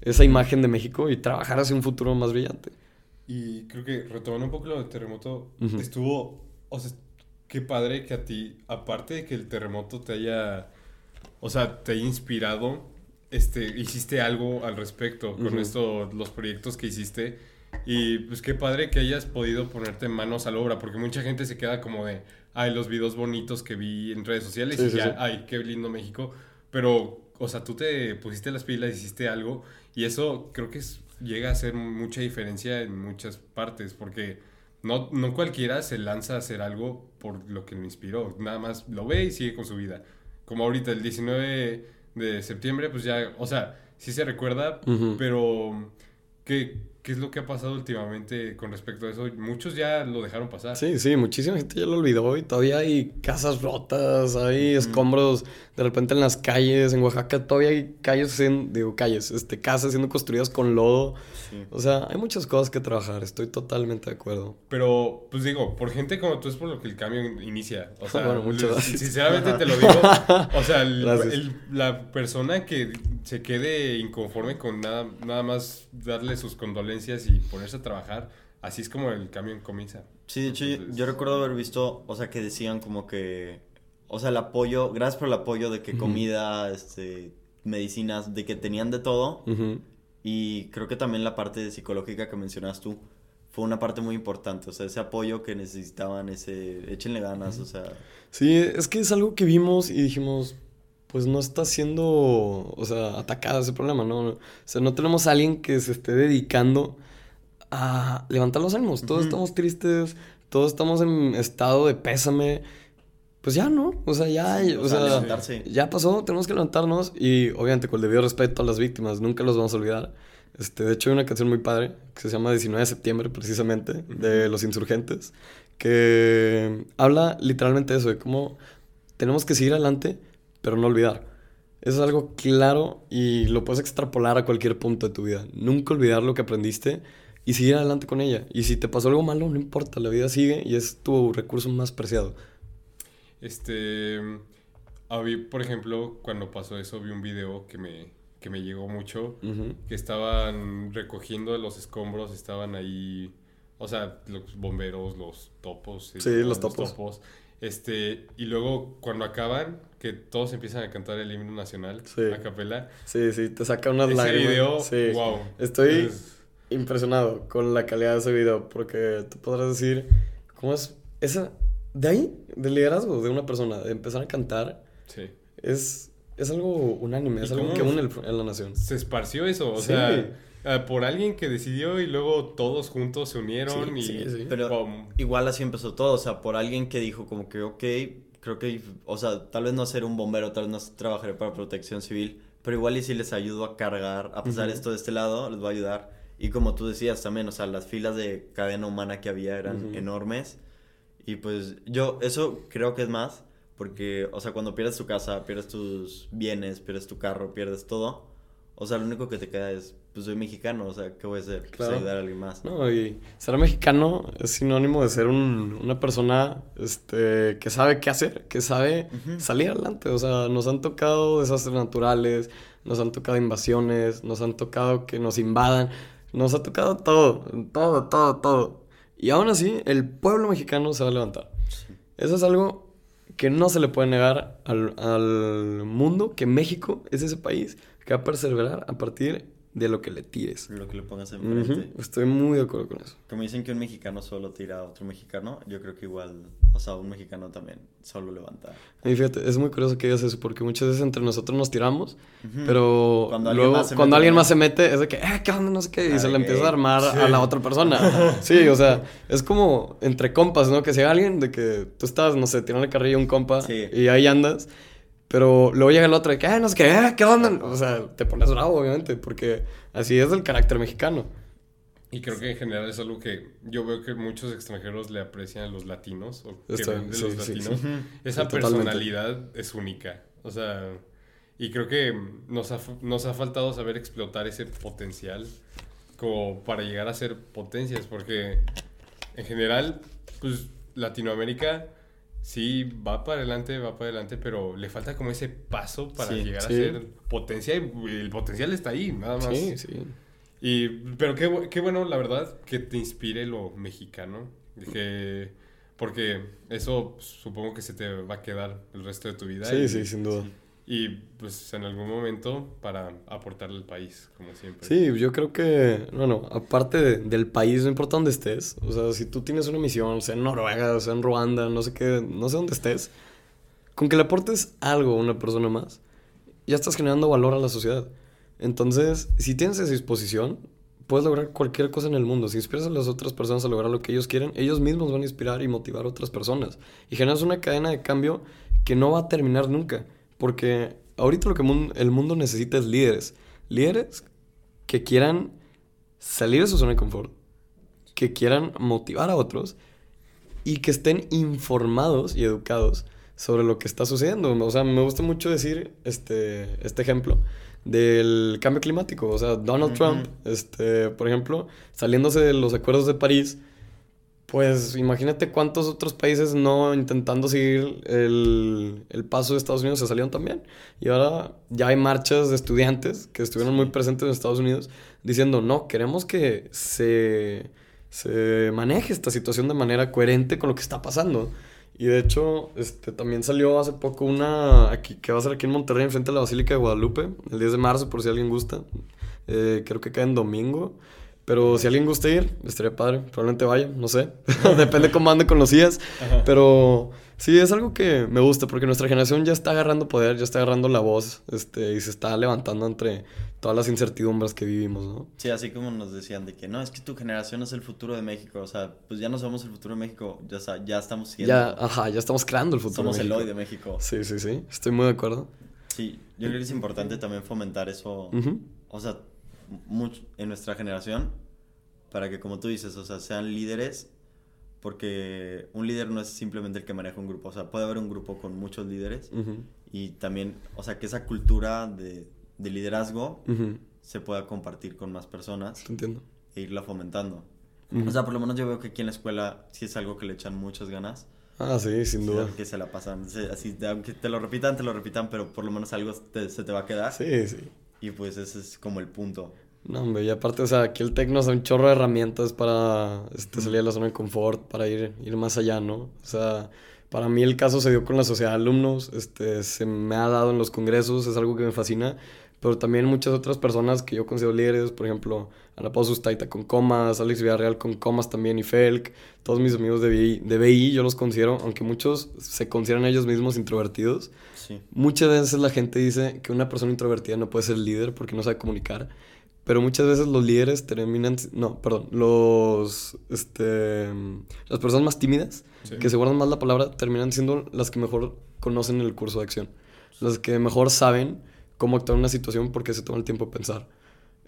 esa imagen de México y trabajar hacia un futuro más brillante. Y creo que retomando un poco lo del terremoto, estuvo, o sea, qué padre que a ti, aparte de que el terremoto te haya o sea, te ha inspirado, este, hiciste algo al respecto con esto, los proyectos que hiciste. Y pues qué padre que hayas podido ponerte manos a la obra, porque mucha gente se queda como de, ay, los videos bonitos que vi en redes sociales y ya, ay, qué lindo México. Pero, o sea, tú te pusiste las pilas, hiciste algo y eso creo que llega a hacer mucha diferencia en muchas partes, porque no, no cualquiera se lanza a hacer algo por lo que lo inspiró, nada más lo ve y sigue con su vida. Como ahorita, el 19 de septiembre, pues ya, o sea, sí se recuerda, pero ¿qué, ¿qué es lo que ha pasado últimamente con respecto a eso? Muchos ya lo dejaron pasar. Sí, sí, muchísima gente ya lo olvidó y todavía hay casas rotas, hay escombros de repente en las calles, en Oaxaca todavía hay calles, en, digo calles, este, casas siendo construidas con lodo. O sea, hay muchas cosas que trabajar, estoy totalmente de acuerdo. Pero, pues digo, por gente como tú es por lo que el cambio inicia. O sea, [laughs] bueno, muchas gracias. sinceramente te lo [laughs] digo. O sea, la persona que se quede inconforme con nada, nada más darle sus condolencias y ponerse a trabajar, así es como el cambio comienza. Sí, de hecho, yo, recuerdo haber visto, o sea, que decían como que, o sea, el apoyo, gracias por el apoyo de que comida, este, medicinas, de que tenían de todo. Y creo que también la parte psicológica que mencionas tú fue una parte muy importante. O sea, ese apoyo que necesitaban, ese échenle ganas, o sea. Sí, es que es algo que vimos y dijimos, pues no está siendo, o sea, atacado ese problema, ¿no? O sea, no tenemos a alguien que se esté dedicando a levantar los ánimos. Todos estamos tristes, todos estamos en estado de pésame. Pues ya, ¿no? O sea, ya, o, sea, ya pasó, tenemos que levantarnos y obviamente con el debido respeto a las víctimas, nunca los vamos a olvidar. Este, de hecho, hay una canción muy padre que se llama 19 de septiembre, precisamente, de Los Insurgentes, que habla literalmente de eso, de cómo tenemos que seguir adelante, pero no olvidar. Eso es algo claro y lo puedes extrapolar a cualquier punto de tu vida. Nunca olvidar lo que aprendiste y seguir adelante con ella. Y si te pasó algo malo, no importa, la vida sigue y es tu recurso más preciado. Este, por ejemplo, cuando pasó eso, vi un video que me, que me llegó mucho, que estaban recogiendo los escombros, estaban ahí, o sea, los bomberos, los topos. Sí, los, topos. Este, y luego cuando acaban, que todos empiezan a cantar el himno nacional a capela. Sí, sí, te saca unas ese video, sí. wow. Estoy impresionado con la calidad de ese video, porque tú podrás decir, ¿cómo es? Esa, de ahí, del liderazgo de una persona, de empezar a cantar, sí. es, es algo unánime, es algo que une en la nación. Se esparció eso, o sea Ah, por alguien que decidió y luego todos juntos se unieron y... Sí, sí. Pero igual así empezó todo, o sea, por alguien que dijo como que, ok, creo que, o sea, tal vez no ser un bombero, tal vez no trabajaré para protección civil, pero igual y si les ayudo a cargar, a pasar esto de este lado, les va a ayudar. Y como tú decías también, o sea, las filas de cadena humana que había eran enormes. Y pues yo, eso creo que es más, porque, o sea, cuando pierdes tu casa, pierdes tus bienes, pierdes tu carro, pierdes todo, o sea, lo único que te queda es pues soy mexicano, o sea, ¿qué voy a hacer? Pues ayudar a alguien más. No, y ser mexicano es sinónimo de ser un, una persona este, que sabe qué hacer, que sabe salir adelante. O sea, nos han tocado desastres naturales, nos han tocado invasiones, nos han tocado que nos invadan, nos ha tocado todo, todo, todo, todo. Y aún así, el pueblo mexicano se va a levantar. Eso es algo que no se le puede negar al, al mundo, que México es ese país que va a perseverar a partir de lo que le tires. Lo que le pongas enfrente. Estoy muy de acuerdo con eso. Como dicen que un mexicano solo tira a otro mexicano, yo creo que igual, o sea, un mexicano también solo levanta. Y fíjate, es muy curioso que digas eso, porque muchas veces entre nosotros nos tiramos, pero cuando alguien, luego, se cuando mete, alguien más se mete, es de que, eh, ¿qué onda? No sé qué, y se le empieza a armar a la otra persona. [laughs] sí, o sea, es como entre compas, ¿no? Que si hay alguien de que tú estás, no sé, tirando carrilla a un compa y ahí andas pero luego llega el otro de que, ah, no sé qué, ah, ¿qué onda? O sea, te pones bravo, obviamente, porque así es el carácter mexicano. Y creo que en general es algo que yo veo que muchos extranjeros le aprecian a los latinos, o que ven de los latinos. Esa personalidad es única. O sea, y creo que nos ha, nos ha faltado saber explotar ese potencial como para llegar a ser potencias, porque en general, pues Latinoamérica sí va para adelante, va para adelante, pero le falta como ese paso para llegar a ser potencia y el potencial está ahí, nada más. Sí, sí. Y, pero qué, qué bueno, la verdad, que te inspire lo mexicano. Que, porque eso supongo que se te va a quedar el resto de tu vida. Sí, sí, sin duda. Y pues en algún momento para aportarle al país, como siempre. Sí, yo creo que, bueno, aparte del país, no importa dónde estés, o sea, si tú tienes una misión, sea en Noruega, sea en Ruanda, no sé qué, no sé dónde estés, con que le aportes algo a una persona más, ya estás generando valor a la sociedad. Entonces, si tienes esa disposición, puedes lograr cualquier cosa en el mundo. Si inspiras a las otras personas a lograr lo que ellos quieren, ellos mismos van a inspirar y motivar a otras personas. Y generas una cadena de cambio que no va a terminar nunca. Porque ahorita lo que el mundo necesita es líderes. Líderes que quieran salir de su zona de confort, que quieran motivar a otros y que estén informados y educados sobre lo que está sucediendo. O sea, me gusta mucho decir este, este ejemplo del cambio climático. O sea, Donald Trump, este, por ejemplo, saliéndose de los acuerdos de París, pues imagínate cuántos otros países no intentando seguir el, paso de Estados Unidos se salieron también. Y ahora ya hay marchas de estudiantes que estuvieron muy presentes en Estados Unidos diciendo, no, queremos que se, se maneje esta situación de manera coherente con lo que está pasando. Y de hecho, este, también salió hace poco una aquí, que va a ser aquí en Monterrey, enfrente de la Basílica de Guadalupe, el 10 de marzo, por si alguien gusta. Eh, creo que cae en domingo. Pero si alguien gusta ir, estaría padre. Probablemente vaya, no sé. [laughs] [laughs] Depende cómo ande con los días. Pero sí, es algo que me gusta porque nuestra generación ya está agarrando poder, ya está agarrando la voz este, y se está levantando entre todas las incertidumbres que vivimos, ¿no? Sí, así como nos decían de que no, es que tu generación es el futuro de México. O sea, pues ya no somos el futuro de México, ya, ya estamos siendo. Ya, ajá, ya estamos creando el futuro somos de México. el hoy de México. Sí, sí, sí. Estoy muy de acuerdo. Sí, yo creo que es importante también fomentar eso. O sea, mucho en nuestra generación para que, como tú dices, o sea, sean líderes, porque un líder no es simplemente el que maneja un grupo, o sea, puede haber un grupo con muchos líderes y también, o sea, que esa cultura de, de liderazgo se pueda compartir con más personas. entiendo. E irla fomentando. O sea, por lo menos yo veo que aquí en la escuela sí es algo que le echan muchas ganas. Ah, sí, sin duda. Que se la pasan, así, aunque te lo repitan, te lo repitan, pero por lo menos algo se te va a quedar. Sí, sí. Y pues ese es como el punto. No, hombre, y aparte, o sea, aquí el Tecno es un chorro de herramientas para este, salir de la zona de confort, para ir, ir más allá, ¿no? O sea, para mí el caso se dio con la sociedad de alumnos, este, se me ha dado en los congresos, es algo que me fascina, pero también muchas otras personas que yo considero líderes, por ejemplo, Ana Pau Sustaita con Comas, Alex Villarreal con Comas también y Felk, todos mis amigos de BI, de BI yo los considero, aunque muchos se consideran ellos mismos introvertidos, sí. muchas veces la gente dice que una persona introvertida no puede ser líder porque no sabe comunicar. Pero muchas veces los líderes terminan, no, perdón, los, este, las personas más tímidas, que se guardan más la palabra, terminan siendo las que mejor conocen el curso de acción. Las que mejor saben cómo actuar en una situación porque se toman el tiempo de pensar.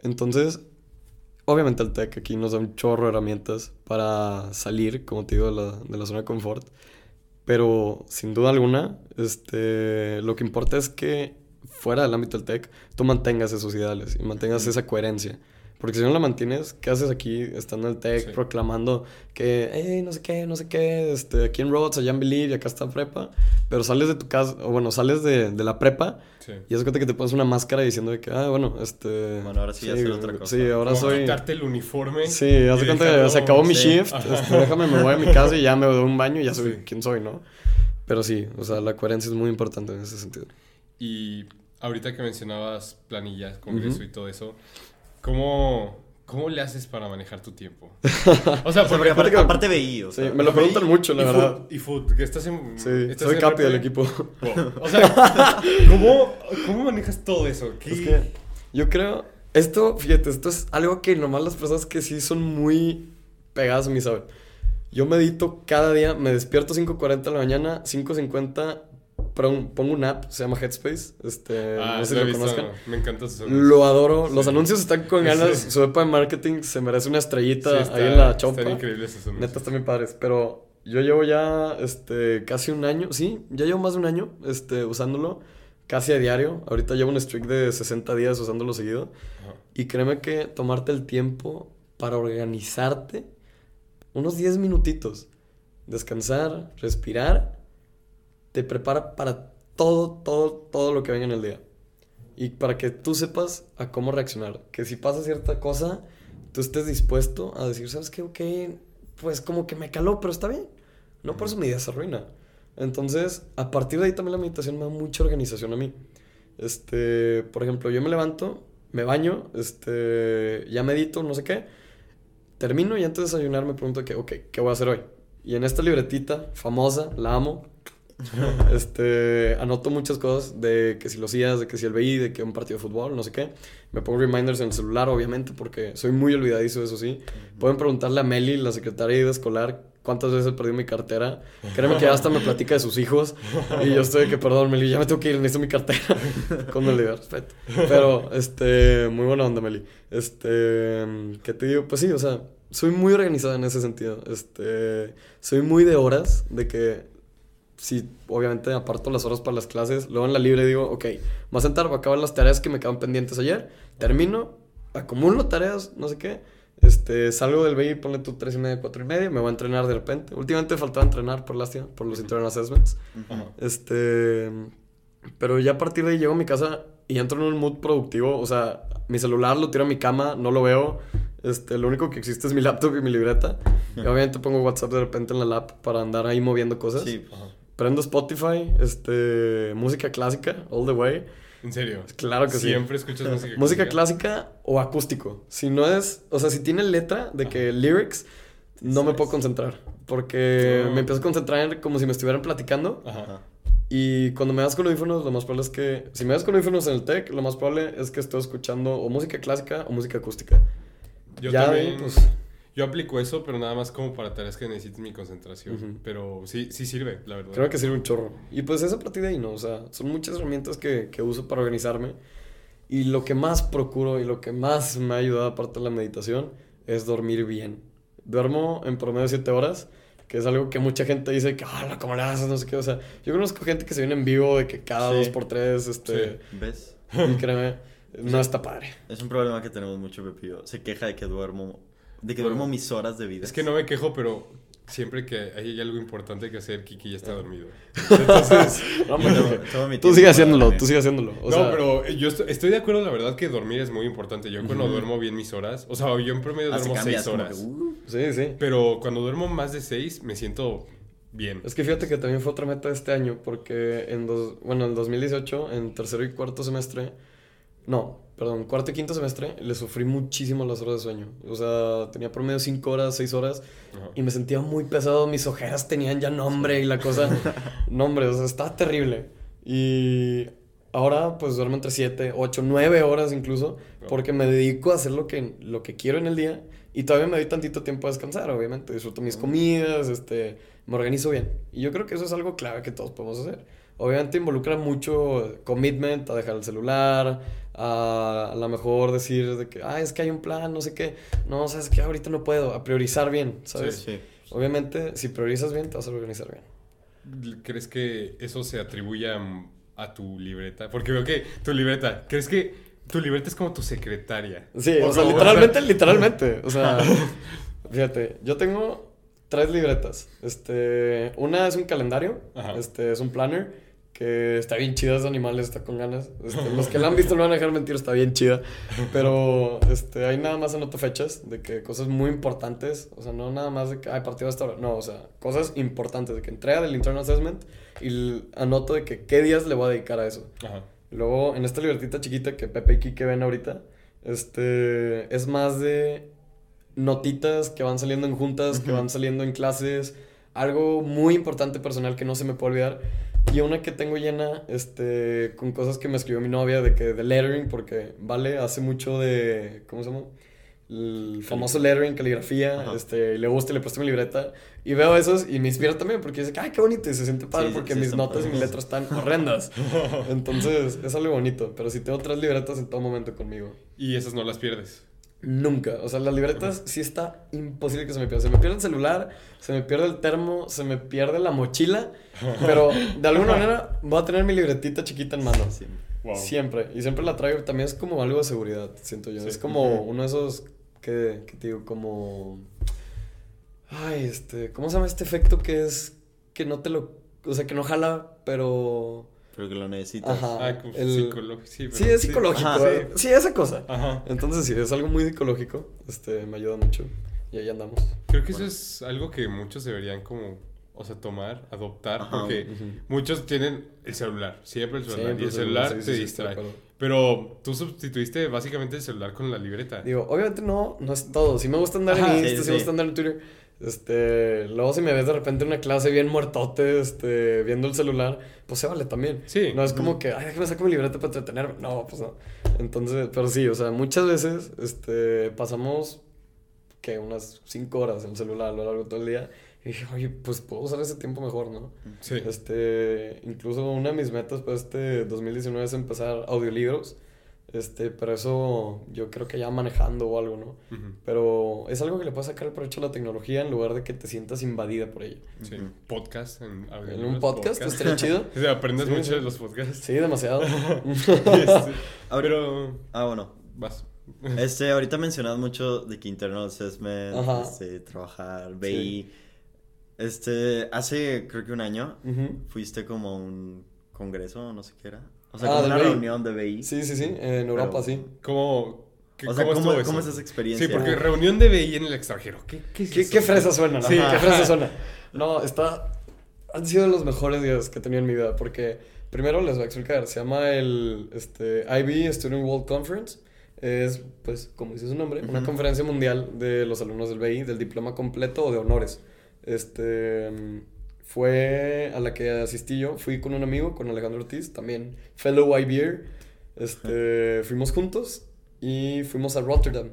Entonces, obviamente el tech aquí nos da un chorro de herramientas para salir, como te digo, de la, de la zona de confort. Pero sin duda alguna, este, lo que importa es que fuera del ámbito del tech, tú mantengas esos ideales y mantengas esa coherencia. Porque si no la mantienes, ¿qué haces aquí estando en el tech proclamando que, hey, no sé qué, no sé qué, este, aquí en Rhodes, allá en Believe y acá está prepa? Pero sales de tu casa, o bueno, sales de, de la prepa y es cuenta que te pones una máscara diciendo que, ah, bueno, este... Bueno, ahora sí, sí hacer otra cosa. Sí, ahora soy... quitarte el uniforme. Sí, haz de cuenta que se acabó mi shift, este, déjame, me voy a mi [laughs] casa y ya me doy un baño y ya soy quien soy, ¿no? Pero sí, o sea, la coherencia es muy importante en ese sentido. Y ahorita que mencionabas planillas, congreso y todo eso, ¿cómo, ¿cómo le haces para manejar tu tiempo? [laughs] O sea, porque, aparte, aparte veí, o sea, sí, me lo preguntan mucho, la verdad. y food, que estás en... Sí, soy capi del equipo. O [laughs] sea, ¿cómo, ¿cómo manejas todo eso? Es que yo creo... Esto, fíjate, esto es algo que nomás las personas que sí son muy pegadas a mí saben. Yo medito cada día, me despierto 5.40 de la mañana, 5.50 pongo una app, se llama Headspace. Este, ah, no sé si lo conozcan. Me encanta su Lo adoro. Los anuncios están con ganas. Su app de marketing se merece una estrellita ahí en la chompa. Están increíbles esos Neta, están bien padres. Pero yo llevo ya este, casi un año. Sí, ya llevo más de un año este, usándolo. Casi a diario. Ahorita llevo un streak de 60 días usándolo seguido. Y créeme que tomarte el tiempo para organizarte unos 10 minutitos. Descansar, respirar te prepara para todo, todo, todo lo que venga en el día. Y para que tú sepas a cómo reaccionar. Que si pasa cierta cosa, tú estés dispuesto a decir, ¿sabes qué? Ok, pues como que me caló, pero está bien. No por eso mi día se arruina. Entonces, a partir de ahí también la meditación me da mucha organización a mí. Este, por ejemplo, yo me levanto, me baño, este, ya medito, no sé qué. Termino y antes de desayunar me pregunto que, ok, ¿qué voy a hacer hoy? Y en esta libretita famosa, la amo, [laughs] este, anoto muchas cosas de que si los días, de que si el BI, de que un partido de fútbol, no sé qué. Me pongo reminders en el celular, obviamente, porque soy muy olvidadizo, eso sí. Pueden preguntarle a Meli, la secretaria de escolar, cuántas veces perdido mi cartera. Créeme que hasta me platica de sus hijos. Y yo estoy que, perdón, Meli, ya me tengo que ir, necesito mi cartera. [laughs] Con el respeto. Pero, este, muy buena onda, Meli. Este, ¿qué te digo? Pues sí, o sea, soy muy organizado en ese sentido. Este, soy muy de horas, de que si obviamente aparto las horas para las clases, luego en la libre digo, ok, me voy a sentar, voy a acabar las tareas que me quedan pendientes ayer, termino, acumulo tareas, no sé qué, este, salgo del BI, ponle tú tres y media, cuatro y media, me voy a entrenar de repente. Últimamente faltaba entrenar por lástima, por los internal assessments. Este, pero ya a partir de ahí llego a mi casa y entro en un mood productivo, o sea, mi celular lo tiro a mi cama, no lo veo, este, lo único que existe es mi laptop y mi libreta. Y obviamente pongo WhatsApp de repente en la lap para andar ahí moviendo cosas. Sí, prendo Spotify, este, música clásica, all the way. ¿En serio? Claro que sí. Siempre escuchas música clásica. Música clásica o acústico. Si no es, o sea, si tiene letra de que lyrics, no me puedo concentrar. Porque me empiezo a concentrar como si me estuvieran platicando. Ajá. Y cuando me das con audífonos, lo más probable es que, si me das con audífonos en el tech, lo más probable es que estoy escuchando o música clásica o música acústica. Yo también. pues, yo aplico eso, pero nada más como para tareas que necesiten mi concentración. Pero sí, sí sirve, la verdad. Creo que sirve un chorro. Y pues esa partida ahí, ¿no? O sea, son muchas herramientas que, que uso para organizarme. Y lo que más procuro y lo que más me ha ayudado, aparte de la meditación, es dormir bien. Duermo en promedio 7 horas, que es algo que mucha gente dice que, ah, ¿cómo le haces? No sé qué. O sea, yo conozco gente que se viene en vivo de que cada 2 por 3 este... ¿Ves? Y créeme, [laughs] no está padre. Es un problema que tenemos mucho, Pepillo. Se queja de que duermo de que duermo mis horas de vida. Es que no me quejo, pero siempre que hay algo importante que hacer, Kiki ya está dormido. Entonces, [laughs] tú sigue haciéndolo, tú sigue haciéndolo. no, pero yo estoy, de acuerdo, la verdad, que dormir es muy importante. Yo cuando duermo bien mis horas, o sea, yo en promedio duermo seis horas. Uh". Sí, sí. Pero cuando duermo más de seis, me siento bien. Es que fíjate que también fue otra meta de este año, porque en dos, bueno, en 2018, en tercero y cuarto semestre, no, perdón, cuarto y quinto semestre, le sufrí muchísimo las horas de sueño. O sea, tenía promedio 5 horas, 6 horas y me sentía muy pesado. Mis ojeras tenían ya nombre y la cosa. nombre, o sea, estaba terrible. Y ahora, pues duermo entre 7, 8, 9 horas incluso, porque me dedico a hacer lo que, lo que quiero en el día y todavía me doy tantito tiempo a descansar, obviamente. Disfruto mis comidas, este, me organizo bien. Y yo creo que eso es algo clave que todos podemos hacer. Obviamente involucra mucho commitment a dejar el celular, a, a lo mejor decir de que, ah, es que hay un plan, no sé qué. No, sabes que ahorita no puedo, a priorizar bien, ¿sabes? Sí, sí. Obviamente, si priorizas bien, te vas a organizar bien. ¿Crees que eso se atribuye a, tu libreta? Porque veo que tu libreta, ¿crees que tu libreta es como tu secretaria? Sí, o, sea, literalmente, [laughs] literalmente. O sea, [laughs] fíjate, yo tengo tres libretas. Este, una es un calendario, este es un planner que está bien chida ese animal, está con ganas. Este, los que la han visto no van a dejar mentir, está bien chida. Pero este, ahí nada más anoto fechas de que cosas muy importantes, o sea, no nada más de que, hay partido hasta ahora, no, o sea, cosas importantes, de que entrega del internal assessment y anoto de que qué días le voy a dedicar a eso. Luego, en esta libertita chiquita que Pepe y Kike ven ahorita, este, es más de notitas que van saliendo en juntas, que van saliendo en clases, algo muy importante personal que no se me puede olvidar y una que tengo llena, este, con cosas que me escribió mi novia de que de lettering, porque Vale hace mucho de, ¿cómo se llama? El famoso lettering, caligrafía, este, le gusta, le presto mi libreta y veo esos y me inspira también porque dice, ay, qué bonito y se siente padre porque mis notas y mis letras están horrendas. [laughs] Entonces, es algo bonito, pero si tengo tres libretas en todo momento conmigo. Y esas no las pierdes. Nunca. O sea, las libretas sí está imposible que se me pierda. Se me pierde el celular, se me pierde el termo, se me pierde la mochila. [laughs] Pero de alguna manera voy a tener mi libretita chiquita en mano. Siempre. Y siempre la traigo. También es como algo de seguridad, siento yo. Es como uno de esos que, que te digo, como. Ay, este. ¿Cómo se llama este efecto que es que no te lo. O sea, que no jala, pero pero que lo necesitas. Ah, psicológico. Sí, es psicológico. sí. esa cosa. Ajá. Entonces sí, es algo muy psicológico. Este, me ayuda mucho. Y ahí andamos. Creo que eso es algo que muchos deberían como o sea, tomar, adoptar, porque muchos tienen el celular, siempre el celular, y el celular te distrae. pero tú sustituiste básicamente el celular con la libreta. Digo, obviamente no, no es todo. Si me gusta andar en Insta, sí, me gusta andar en Twitter. Este, luego si me ves de repente en una clase bien muertote, este, viendo el celular, pues se vale también. Sí. No es como que, ay, déjame sacar mi libreta para entretenerme. No, pues no. Entonces, pero sí, o sea, muchas veces, este, pasamos, que unas cinco horas en el celular a lo largo de todo el día. Y dije, oye, pues puedo usar ese tiempo mejor, ¿no? Sí. Este, incluso una de mis metas para este 2019 es empezar audiolibros. Este, pero eso yo creo que ya manejando o algo, ¿no? Pero es algo que le puede sacar el provecho a la tecnología en lugar de que te sientas invadida por ella. Sí, podcast. En, ¿En un podcast, [laughs] estaría chido. [laughs] Sí, aprendes mucho de los podcasts. Sí, demasiado. [laughs] este, pero... Ah, bueno. Vas. Este, ahorita mencionas mucho de que internal assessment, este, trabajar, BI. Este, hace creo que un año fuiste como a un congreso, no sé qué era. O sea, ah, como una reunión de BI. Sí, sí, sí, en Europa, sí. ¿Cómo, o sea, ¿cómo, ¿cómo, es esa experiencia? Sí, porque reunión de BI en el extranjero. ¿Qué, qué, ¿Qué, qué fresa suena? Sí. ¿Qué fresa suena? No, está... Han sido los mejores días que he tenido en mi vida porque primero les voy a explicar. Se llama el este, IB Student World Conference. Es, pues, como dice su nombre, una conferencia mundial de los alumnos del BI, del diploma completo o de honores. Este fue a la que asistí yo, fui con un amigo, con Alejandro Ortiz, también fellow IBR. Este, fuimos juntos y fuimos a Rotterdam,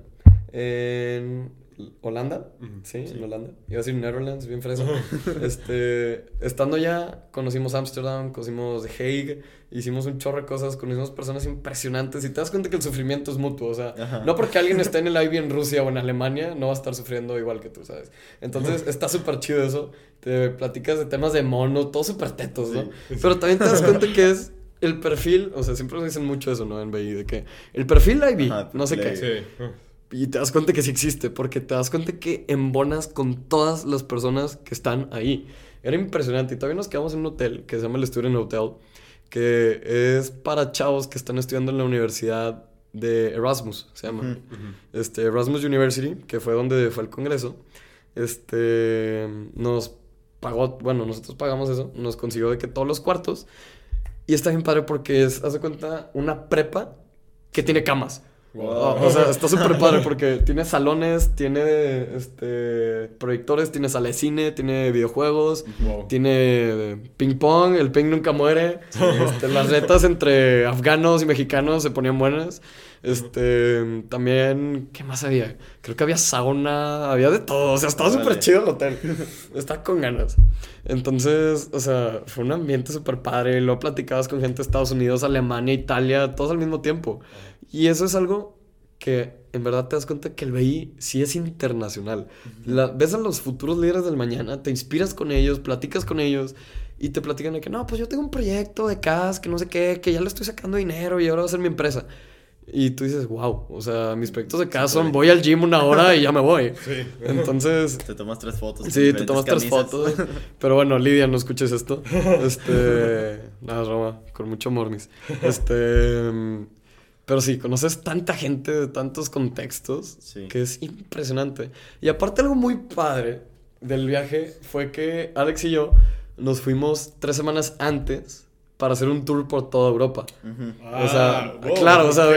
en Holanda, ¿sí? en Holanda. Iba a decir Netherlands, bien fresco. [laughs] este, estando ya, conocimos Amsterdam, conocimos The Hague, hicimos un chorro de cosas, conocimos personas impresionantes y te das cuenta que el sufrimiento es mutuo, o sea, no porque alguien esté en el [laughs] IB en Rusia o en Alemania, no va a estar sufriendo igual que tú, ¿sabes? Entonces, está súper chido eso, te platicas de temas de mono, todos súper tetos, ¿no? Pero también te das cuenta que es el perfil, o sea, siempre dicen mucho eso, ¿no? En BI, de que el perfil IB, no sé qué. Y te das cuenta que sí existe, porque te das cuenta que embonas con todas las personas que están ahí. Era impresionante. Y todavía nos quedamos en un hotel que se llama el Student Hotel que es para chavos que están estudiando en la universidad de Erasmus, se llama. Este, Erasmus University, que fue donde fue el congreso. Este, nos pagó, bueno, nosotros pagamos eso, nos consiguió de que todos los cuartos. Y está bien padre porque es, hace cuenta, una prepa que tiene camas. O sea, está súper padre porque tiene salones, tiene este, proyectores, tiene sala de cine, tiene videojuegos, tiene ping pong, el ping nunca muere. Este, las retas entre afganos y mexicanos se ponían buenas. Este, también, ¿qué más había? Creo que había sauna, había de todo. O sea, estaba súper chido el hotel. [laughs] Estaba con ganas. Entonces, o sea, fue un ambiente súper padre. Luego platicabas con gente de Estados Unidos, Alemania, Italia, todos al mismo tiempo. Y eso es algo que en verdad te das cuenta que el BI sí es internacional. ves a los futuros líderes del mañana, te inspiras con ellos, platicas con ellos y te platican de que no, pues yo tengo un proyecto de CAS, que no sé qué, que ya le estoy sacando dinero y ahora va a ser mi empresa. Y tú dices, wow, o sea, mis proyectos de CAS son voy al gym una hora y ya me voy. [laughs] Sí. Entonces... Te tomas tres fotos. Sí, te tomas tres fotos. [laughs] Pero bueno, Lidia, no escuches esto. [laughs] Este... Nada, Roma, con mucho amor, mis. Este... Pero sí, conoces tanta gente de tantos contextos que es impresionante. Y aparte algo muy padre del viaje fue que Alex y yo nos fuimos tres semanas antes para hacer un tour por toda Europa. o sea, ah, claro, o sea,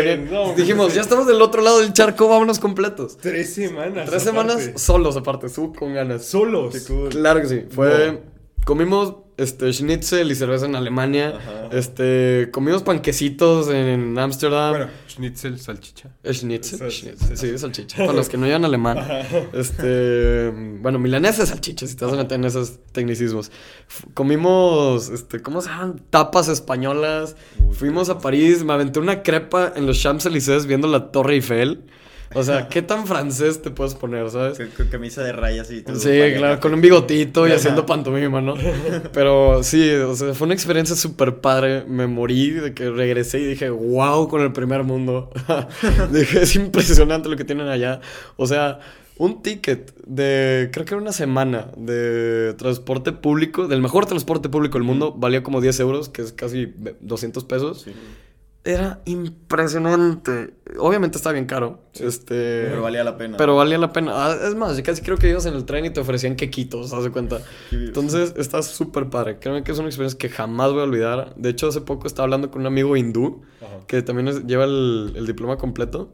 dijimos, ya estamos del otro lado del charco, vámonos completos. Tres semanas. Tres semanas solos aparte, su con ganas. Solos. Claro que sí. Fue, comimos este, schnitzel y cerveza en Alemania. Este, comimos panquecitos en Ámsterdam. Bueno, schnitzel, salchicha. Schnitzel, sí, salchicha. Para los que no llevan alemán. Este, bueno, milanesa salchicha, si te vas a meter en esos tecnicismos. comimos, este, ¿cómo se llaman? Tapas españolas. Fuimos a París, me aventé una crepa en los Champs-Élysées viendo la Torre Eiffel. O sea, ¿qué tan francés te puedes poner, sabes? Con, camisa de rayas y todo. Sí, claro, con un bigotito y haciendo pantomima, ¿no? Pero sí, o sea, fue una experiencia súper padre. Me morí de que regresé y dije, wow, con el primer mundo. [laughs] dije, es impresionante lo que tienen allá. O sea, un ticket de, creo que era una semana de transporte público, del mejor transporte público del mundo, valía como 10 euros, que es casi 200 pesos. Era impresionante. Obviamente está bien caro. Este, pero valía la pena. Pero valía la pena. Ah, es más, yo casi creo que ibas en el tren y te ofrecían quequitos, ¿haz de cuenta? Entonces, está súper padre. Créeme que es una experiencia que jamás voy a olvidar. De hecho, hace poco estaba hablando con un amigo hindú que también lleva el, diploma completo.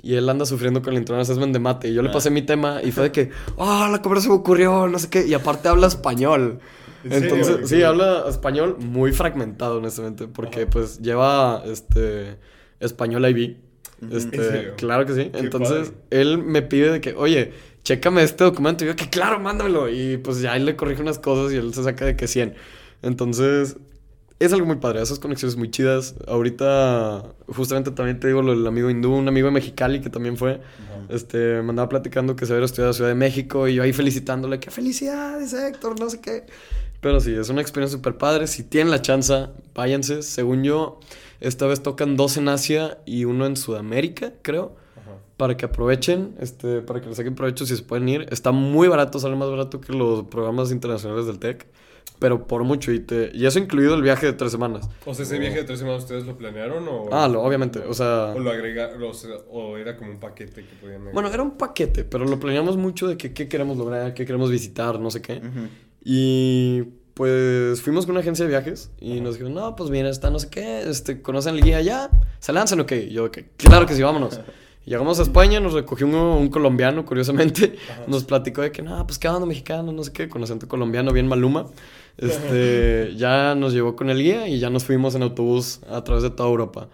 Y él anda sufriendo con el internal assessment de mate. Y yo le ah. pasé mi tema y fue de que, ah, la cobra se me ocurrió, no sé qué. Y aparte habla español. Entonces, sí, habla español muy fragmentado, honestamente, porque pues lleva este español IB. Este, claro que sí. Entonces, él me pide de que, oye, chécame este documento. Y yo, que claro, mándamelo. Y pues ya él le corrige unas cosas y él se saca de que 100. Entonces, es algo muy padre. Esas conexiones muy chidas. Ahorita, justamente también te digo lo del amigo hindú, un amigo de Mexicali que también fue. Este, me andaba platicando que se había estudiado a Ciudad de México y yo ahí felicitándole, que felicidades, Héctor, no sé qué. Pero sí, es una experiencia súper padre. Si tienen la chance, váyanse. Según yo, esta vez tocan dos en Asia y uno en Sudamérica, creo. Para que aprovechen, este, para que les saquen provecho si se pueden ir. Está muy barato, sale más barato que los programas internacionales del TEC. Pero por mucho, y, te, y eso incluido el viaje de tres semanas. O sea, ese viaje de tres semanas, ¿ustedes lo planearon o...? Ah, lo, obviamente, o sea... O lo agregaron, o era como un paquete que podían... Bueno, era un paquete, pero lo planeamos mucho de que qué queremos lograr, qué queremos visitar, no sé qué. Y pues fuimos con una agencia de viajes y nos dijeron, no, pues mira, está no sé qué, este, ¿conocen el guía allá? ¿Se lanzan o qué? yo, que claro que sí, vámonos. [laughs] llegamos a España, nos recogió un, colombiano, curiosamente, nos platicó de que, no, pues qué onda, mexicano, no sé qué, con acento colombiano, bien maluma. Este, [laughs] ya nos llevó con el guía y ya nos fuimos en autobús a través de toda Europa.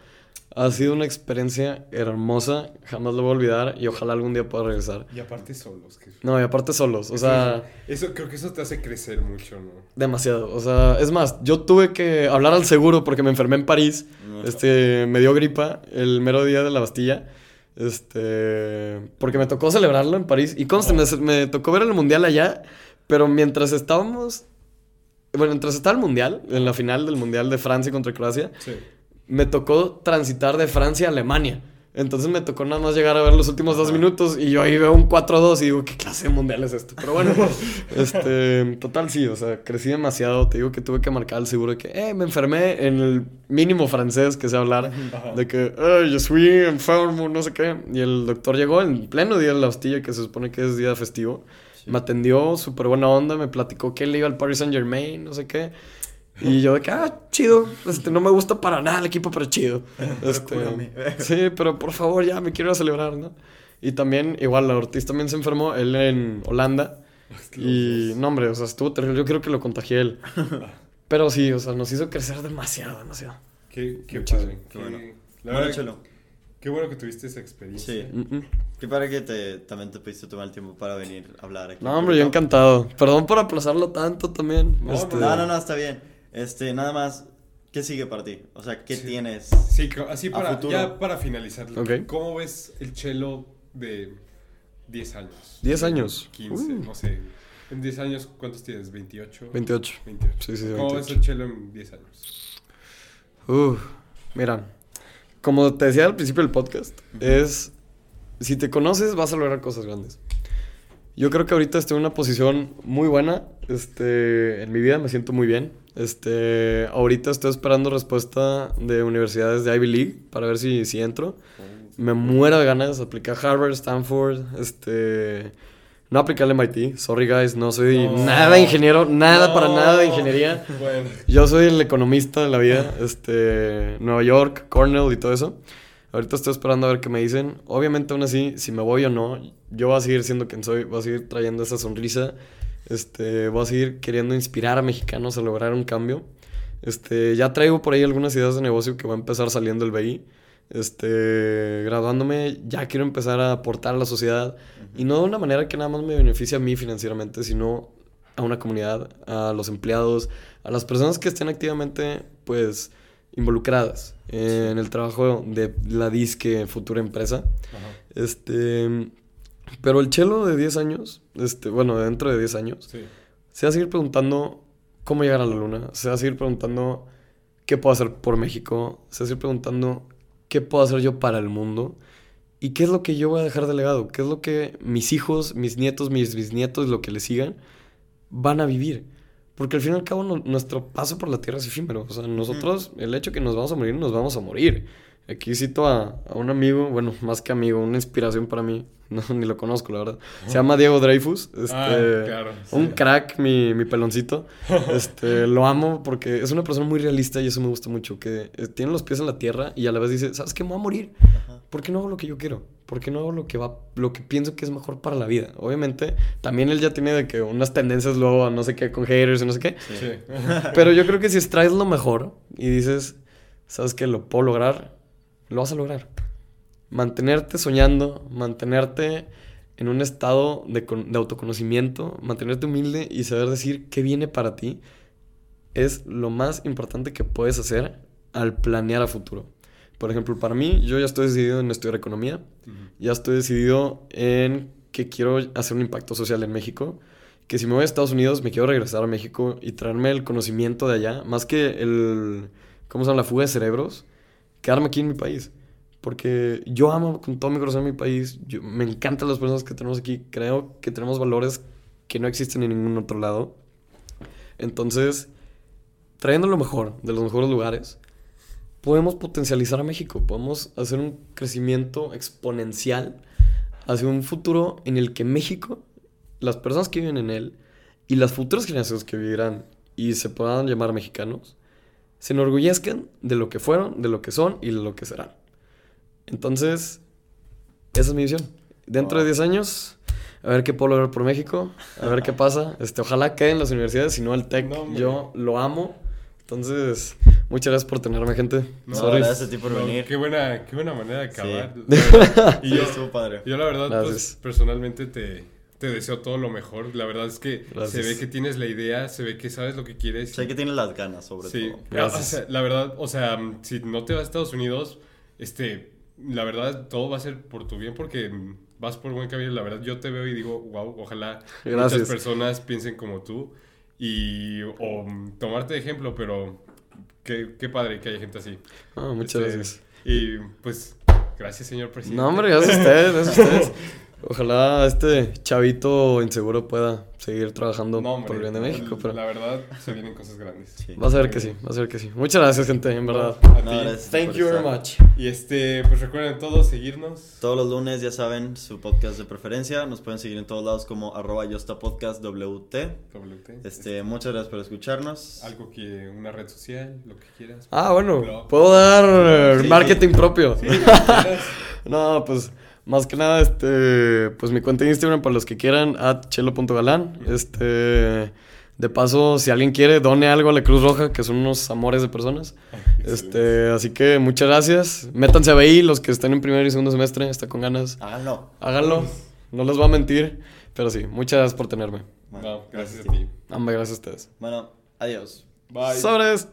Ha sido una experiencia hermosa, jamás lo voy a olvidar y ojalá algún día pueda regresar. Y aparte solos. No, y aparte solos, o sea... Eso, creo que eso te hace crecer mucho, ¿no? Demasiado, o sea, es más, yo tuve que hablar al seguro porque me enfermé en París, este, me dio gripa el mero día de la Bastilla, este, porque me tocó celebrarlo en París y conste, me, me tocó ver el Mundial allá, pero mientras estábamos... Bueno, mientras estaba el Mundial, en la final del Mundial de Francia contra Croacia... Sí me tocó transitar de Francia a Alemania. Entonces me tocó nada más llegar a ver los últimos dos minutos y yo ahí veo un 4-2 y digo, ¿qué clase de mundial es esto? Pero bueno, [laughs] este, total sí, o sea, crecí demasiado. Te digo que tuve que marcar el seguro de que, eh, me enfermé en el mínimo francés que sé hablar. De que, eh, yo soy enfermo, no sé qué. Y el doctor llegó en pleno día de la hostilla, que se supone que es día festivo. Me atendió, súper buena onda, me platicó que él iba al Paris Saint Germain, no sé qué. Y yo de que, ah, chido. Este, no me gusta para nada el equipo, pero chido. [laughs] Este, [laughs] sí, pero por favor, ya me quiero a celebrar, ¿no? Y también, igual, la Ortiz también se enfermó, él en Holanda. Y, no, hombre, o sea, estuvo terrible. Yo creo que lo contagié él. [laughs] Pero sí, o sea, nos hizo crecer demasiado, demasiado. Qué, qué padre. Qué, bueno. La qué bueno que tuviste esa experiencia. Sí. Mm, mm. Qué padre que te, también te pudiste tomar el tiempo para venir a hablar aquí. No, hombre, yo encantado. Perdón por aplazarlo tanto también. no, este, no, no, está bien. Este, nada más, ¿qué sigue para ti? O sea, ¿qué tienes? Sí, así para, ya para finalizar. ¿Cómo ves el chelo de 10 años? 10 años. 15, uh. no sé. En 10 años, ¿cuántos tienes? ¿28? 28. 28. Sí, sí, ¿Cómo ves el chelo en 10 años? Uh, mira, como te decía al principio del podcast, es, si te conoces vas a lograr cosas grandes. Yo creo que ahorita estoy en una posición muy buena. Este, en mi vida me siento muy bien. Este, ahorita estoy esperando respuesta de universidades de Ivy League para ver si, si entro. Me muero de ganas. Apliqué a Harvard, Stanford, este... No apliqué al MIT, sorry guys, no soy nada ingeniero, nada para nada de ingeniería. Yo soy el economista de la vida, este, Nueva York, Cornell y todo eso. Ahorita estoy esperando a ver qué me dicen. Obviamente aún así, si me voy o no, yo voy a seguir siendo quien soy, voy a seguir trayendo esa sonrisa este, voy a seguir queriendo inspirar a mexicanos a lograr un cambio. Este, ya traigo por ahí algunas ideas de negocio que va a empezar saliendo el BI. Este, graduándome, ya quiero empezar a aportar a la sociedad. Y no de una manera que nada más me beneficie a mí financieramente, sino a una comunidad, a los empleados, a las personas que estén activamente, pues, involucradas en el trabajo de la disque futura empresa. Este pero el chelo de 10 años, este, bueno, dentro de 10 años, se va a seguir preguntando cómo llegar a la luna, se va a seguir preguntando qué puedo hacer por México, se va a seguir preguntando qué puedo hacer yo para el mundo y qué es lo que yo voy a dejar de legado, qué es lo que mis hijos, mis nietos, mis bisnietos, lo que les sigan, van a vivir. Porque al fin y al cabo nuestro paso por la tierra es efímero. O sea, nosotros, el hecho que nos vamos a morir, nos vamos a morir. Aquí cito a, a, un amigo, bueno, [laughs] más que amigo, una inspiración para mí. [laughs] No, ni lo conozco, la verdad. Se llama Diego Dreyfus. Este, ah, claro, Un crack, mi, mi peloncito. [laughs] Este, lo amo porque es una persona muy realista y eso me gusta mucho. Que eh, tiene los pies en la tierra y a la vez dice, ¿sabes qué? Me voy a morir. ¿Por qué no hago lo que yo quiero? ¿Por qué no hago lo que va, lo que pienso que es mejor para la vida? Obviamente, también él ya tiene de que unas tendencias luego a no sé qué con haters y no sé qué. Sí. Pero yo creo que si extraes lo mejor y dices, ¿sabes qué? Lo puedo lograr lo vas a lograr. Mantenerte soñando, mantenerte en un estado de, autoconocimiento, mantenerte humilde y saber decir qué viene para ti es lo más importante que puedes hacer al planear a futuro. Por ejemplo, para mí, yo ya estoy decidido en estudiar economía, ya estoy decidido en que quiero hacer un impacto social en México, que si me voy a Estados Unidos me quiero regresar a México y traerme el conocimiento de allá, más que el, ¿cómo se llama? La fuga de cerebros, quedarme aquí en mi país. Porque yo amo con todo mi corazón mi país. me encantan las personas que tenemos aquí. Creo que tenemos valores que no existen en ningún otro lado. Entonces, trayendo lo mejor de los mejores lugares, podemos potencializar a México. Podemos hacer un crecimiento exponencial hacia un futuro en el que México, las personas que viven en él y las futuras generaciones que vivirán y se puedan llamar mexicanos, se enorgullezcan de lo que fueron, de lo que son y de lo que serán. Entonces, esa es mi visión. Dentro de 10 años, a ver qué puedo lograr por México, a ver qué [laughs] pasa. Este, ojalá queden las universidades, si no el TEC, yo lo amo. Entonces, muchas gracias por tenerme, gente. No, gracias a ti por venir. Qué buena, qué buena manera de acabar. [laughs] y yo, estuvo padre. Yo la verdad, pues, personalmente te, te deseo todo lo mejor. La verdad es que se ve que tienes la idea, se ve que sabes lo que quieres. Sé que tienes las ganas, sobre todo. Gracias. la verdad, o sea, si no te vas a Estados Unidos, este, la verdad, todo va a ser por tu bien porque vas por buen camino. La verdad, yo te veo y digo, wow, ojalá muchas personas piensen como tú y o tomarte de ejemplo, pero qué, qué padre que haya gente así. Ah, muchas este, gracias. Y pues, gracias, señor presidente. No, hombre, gracias a ustedes, gracias a ustedes. [laughs] Ojalá este chavito inseguro pueda seguir trabajando por el bien de México. Pero... La verdad, se vienen cosas grandes. Va a ser que sí, va a ser que sí. Muchas gracias, gente, en verdad. Thank you very much. Y este, pues recuerden todos seguirnos. Todos los lunes, ya saben, su podcast de preferencia. Nos pueden seguir en todos lados como arroba yostapodcast WT. Este, muchas gracias por escucharnos. Algo que, una red social, lo que quieras. Ah, bueno, puedo dar marketing propio. [laughs] no, pues... Más que nada, este, pues mi cuenta de Instagram para los que quieran, at chelo.galán. Este, de paso, si alguien quiere, done algo a la Cruz Roja, que son unos amores de personas. Este, así que muchas gracias. Métanse a BI, los que estén en primer y segundo semestre, está con ganas. Háganlo. Háganlo. No les voy a mentir, pero sí, muchas gracias por tenerme. gracias, a ti. Ambas gracias a ustedes. Bueno, adiós. Bye. Sobres.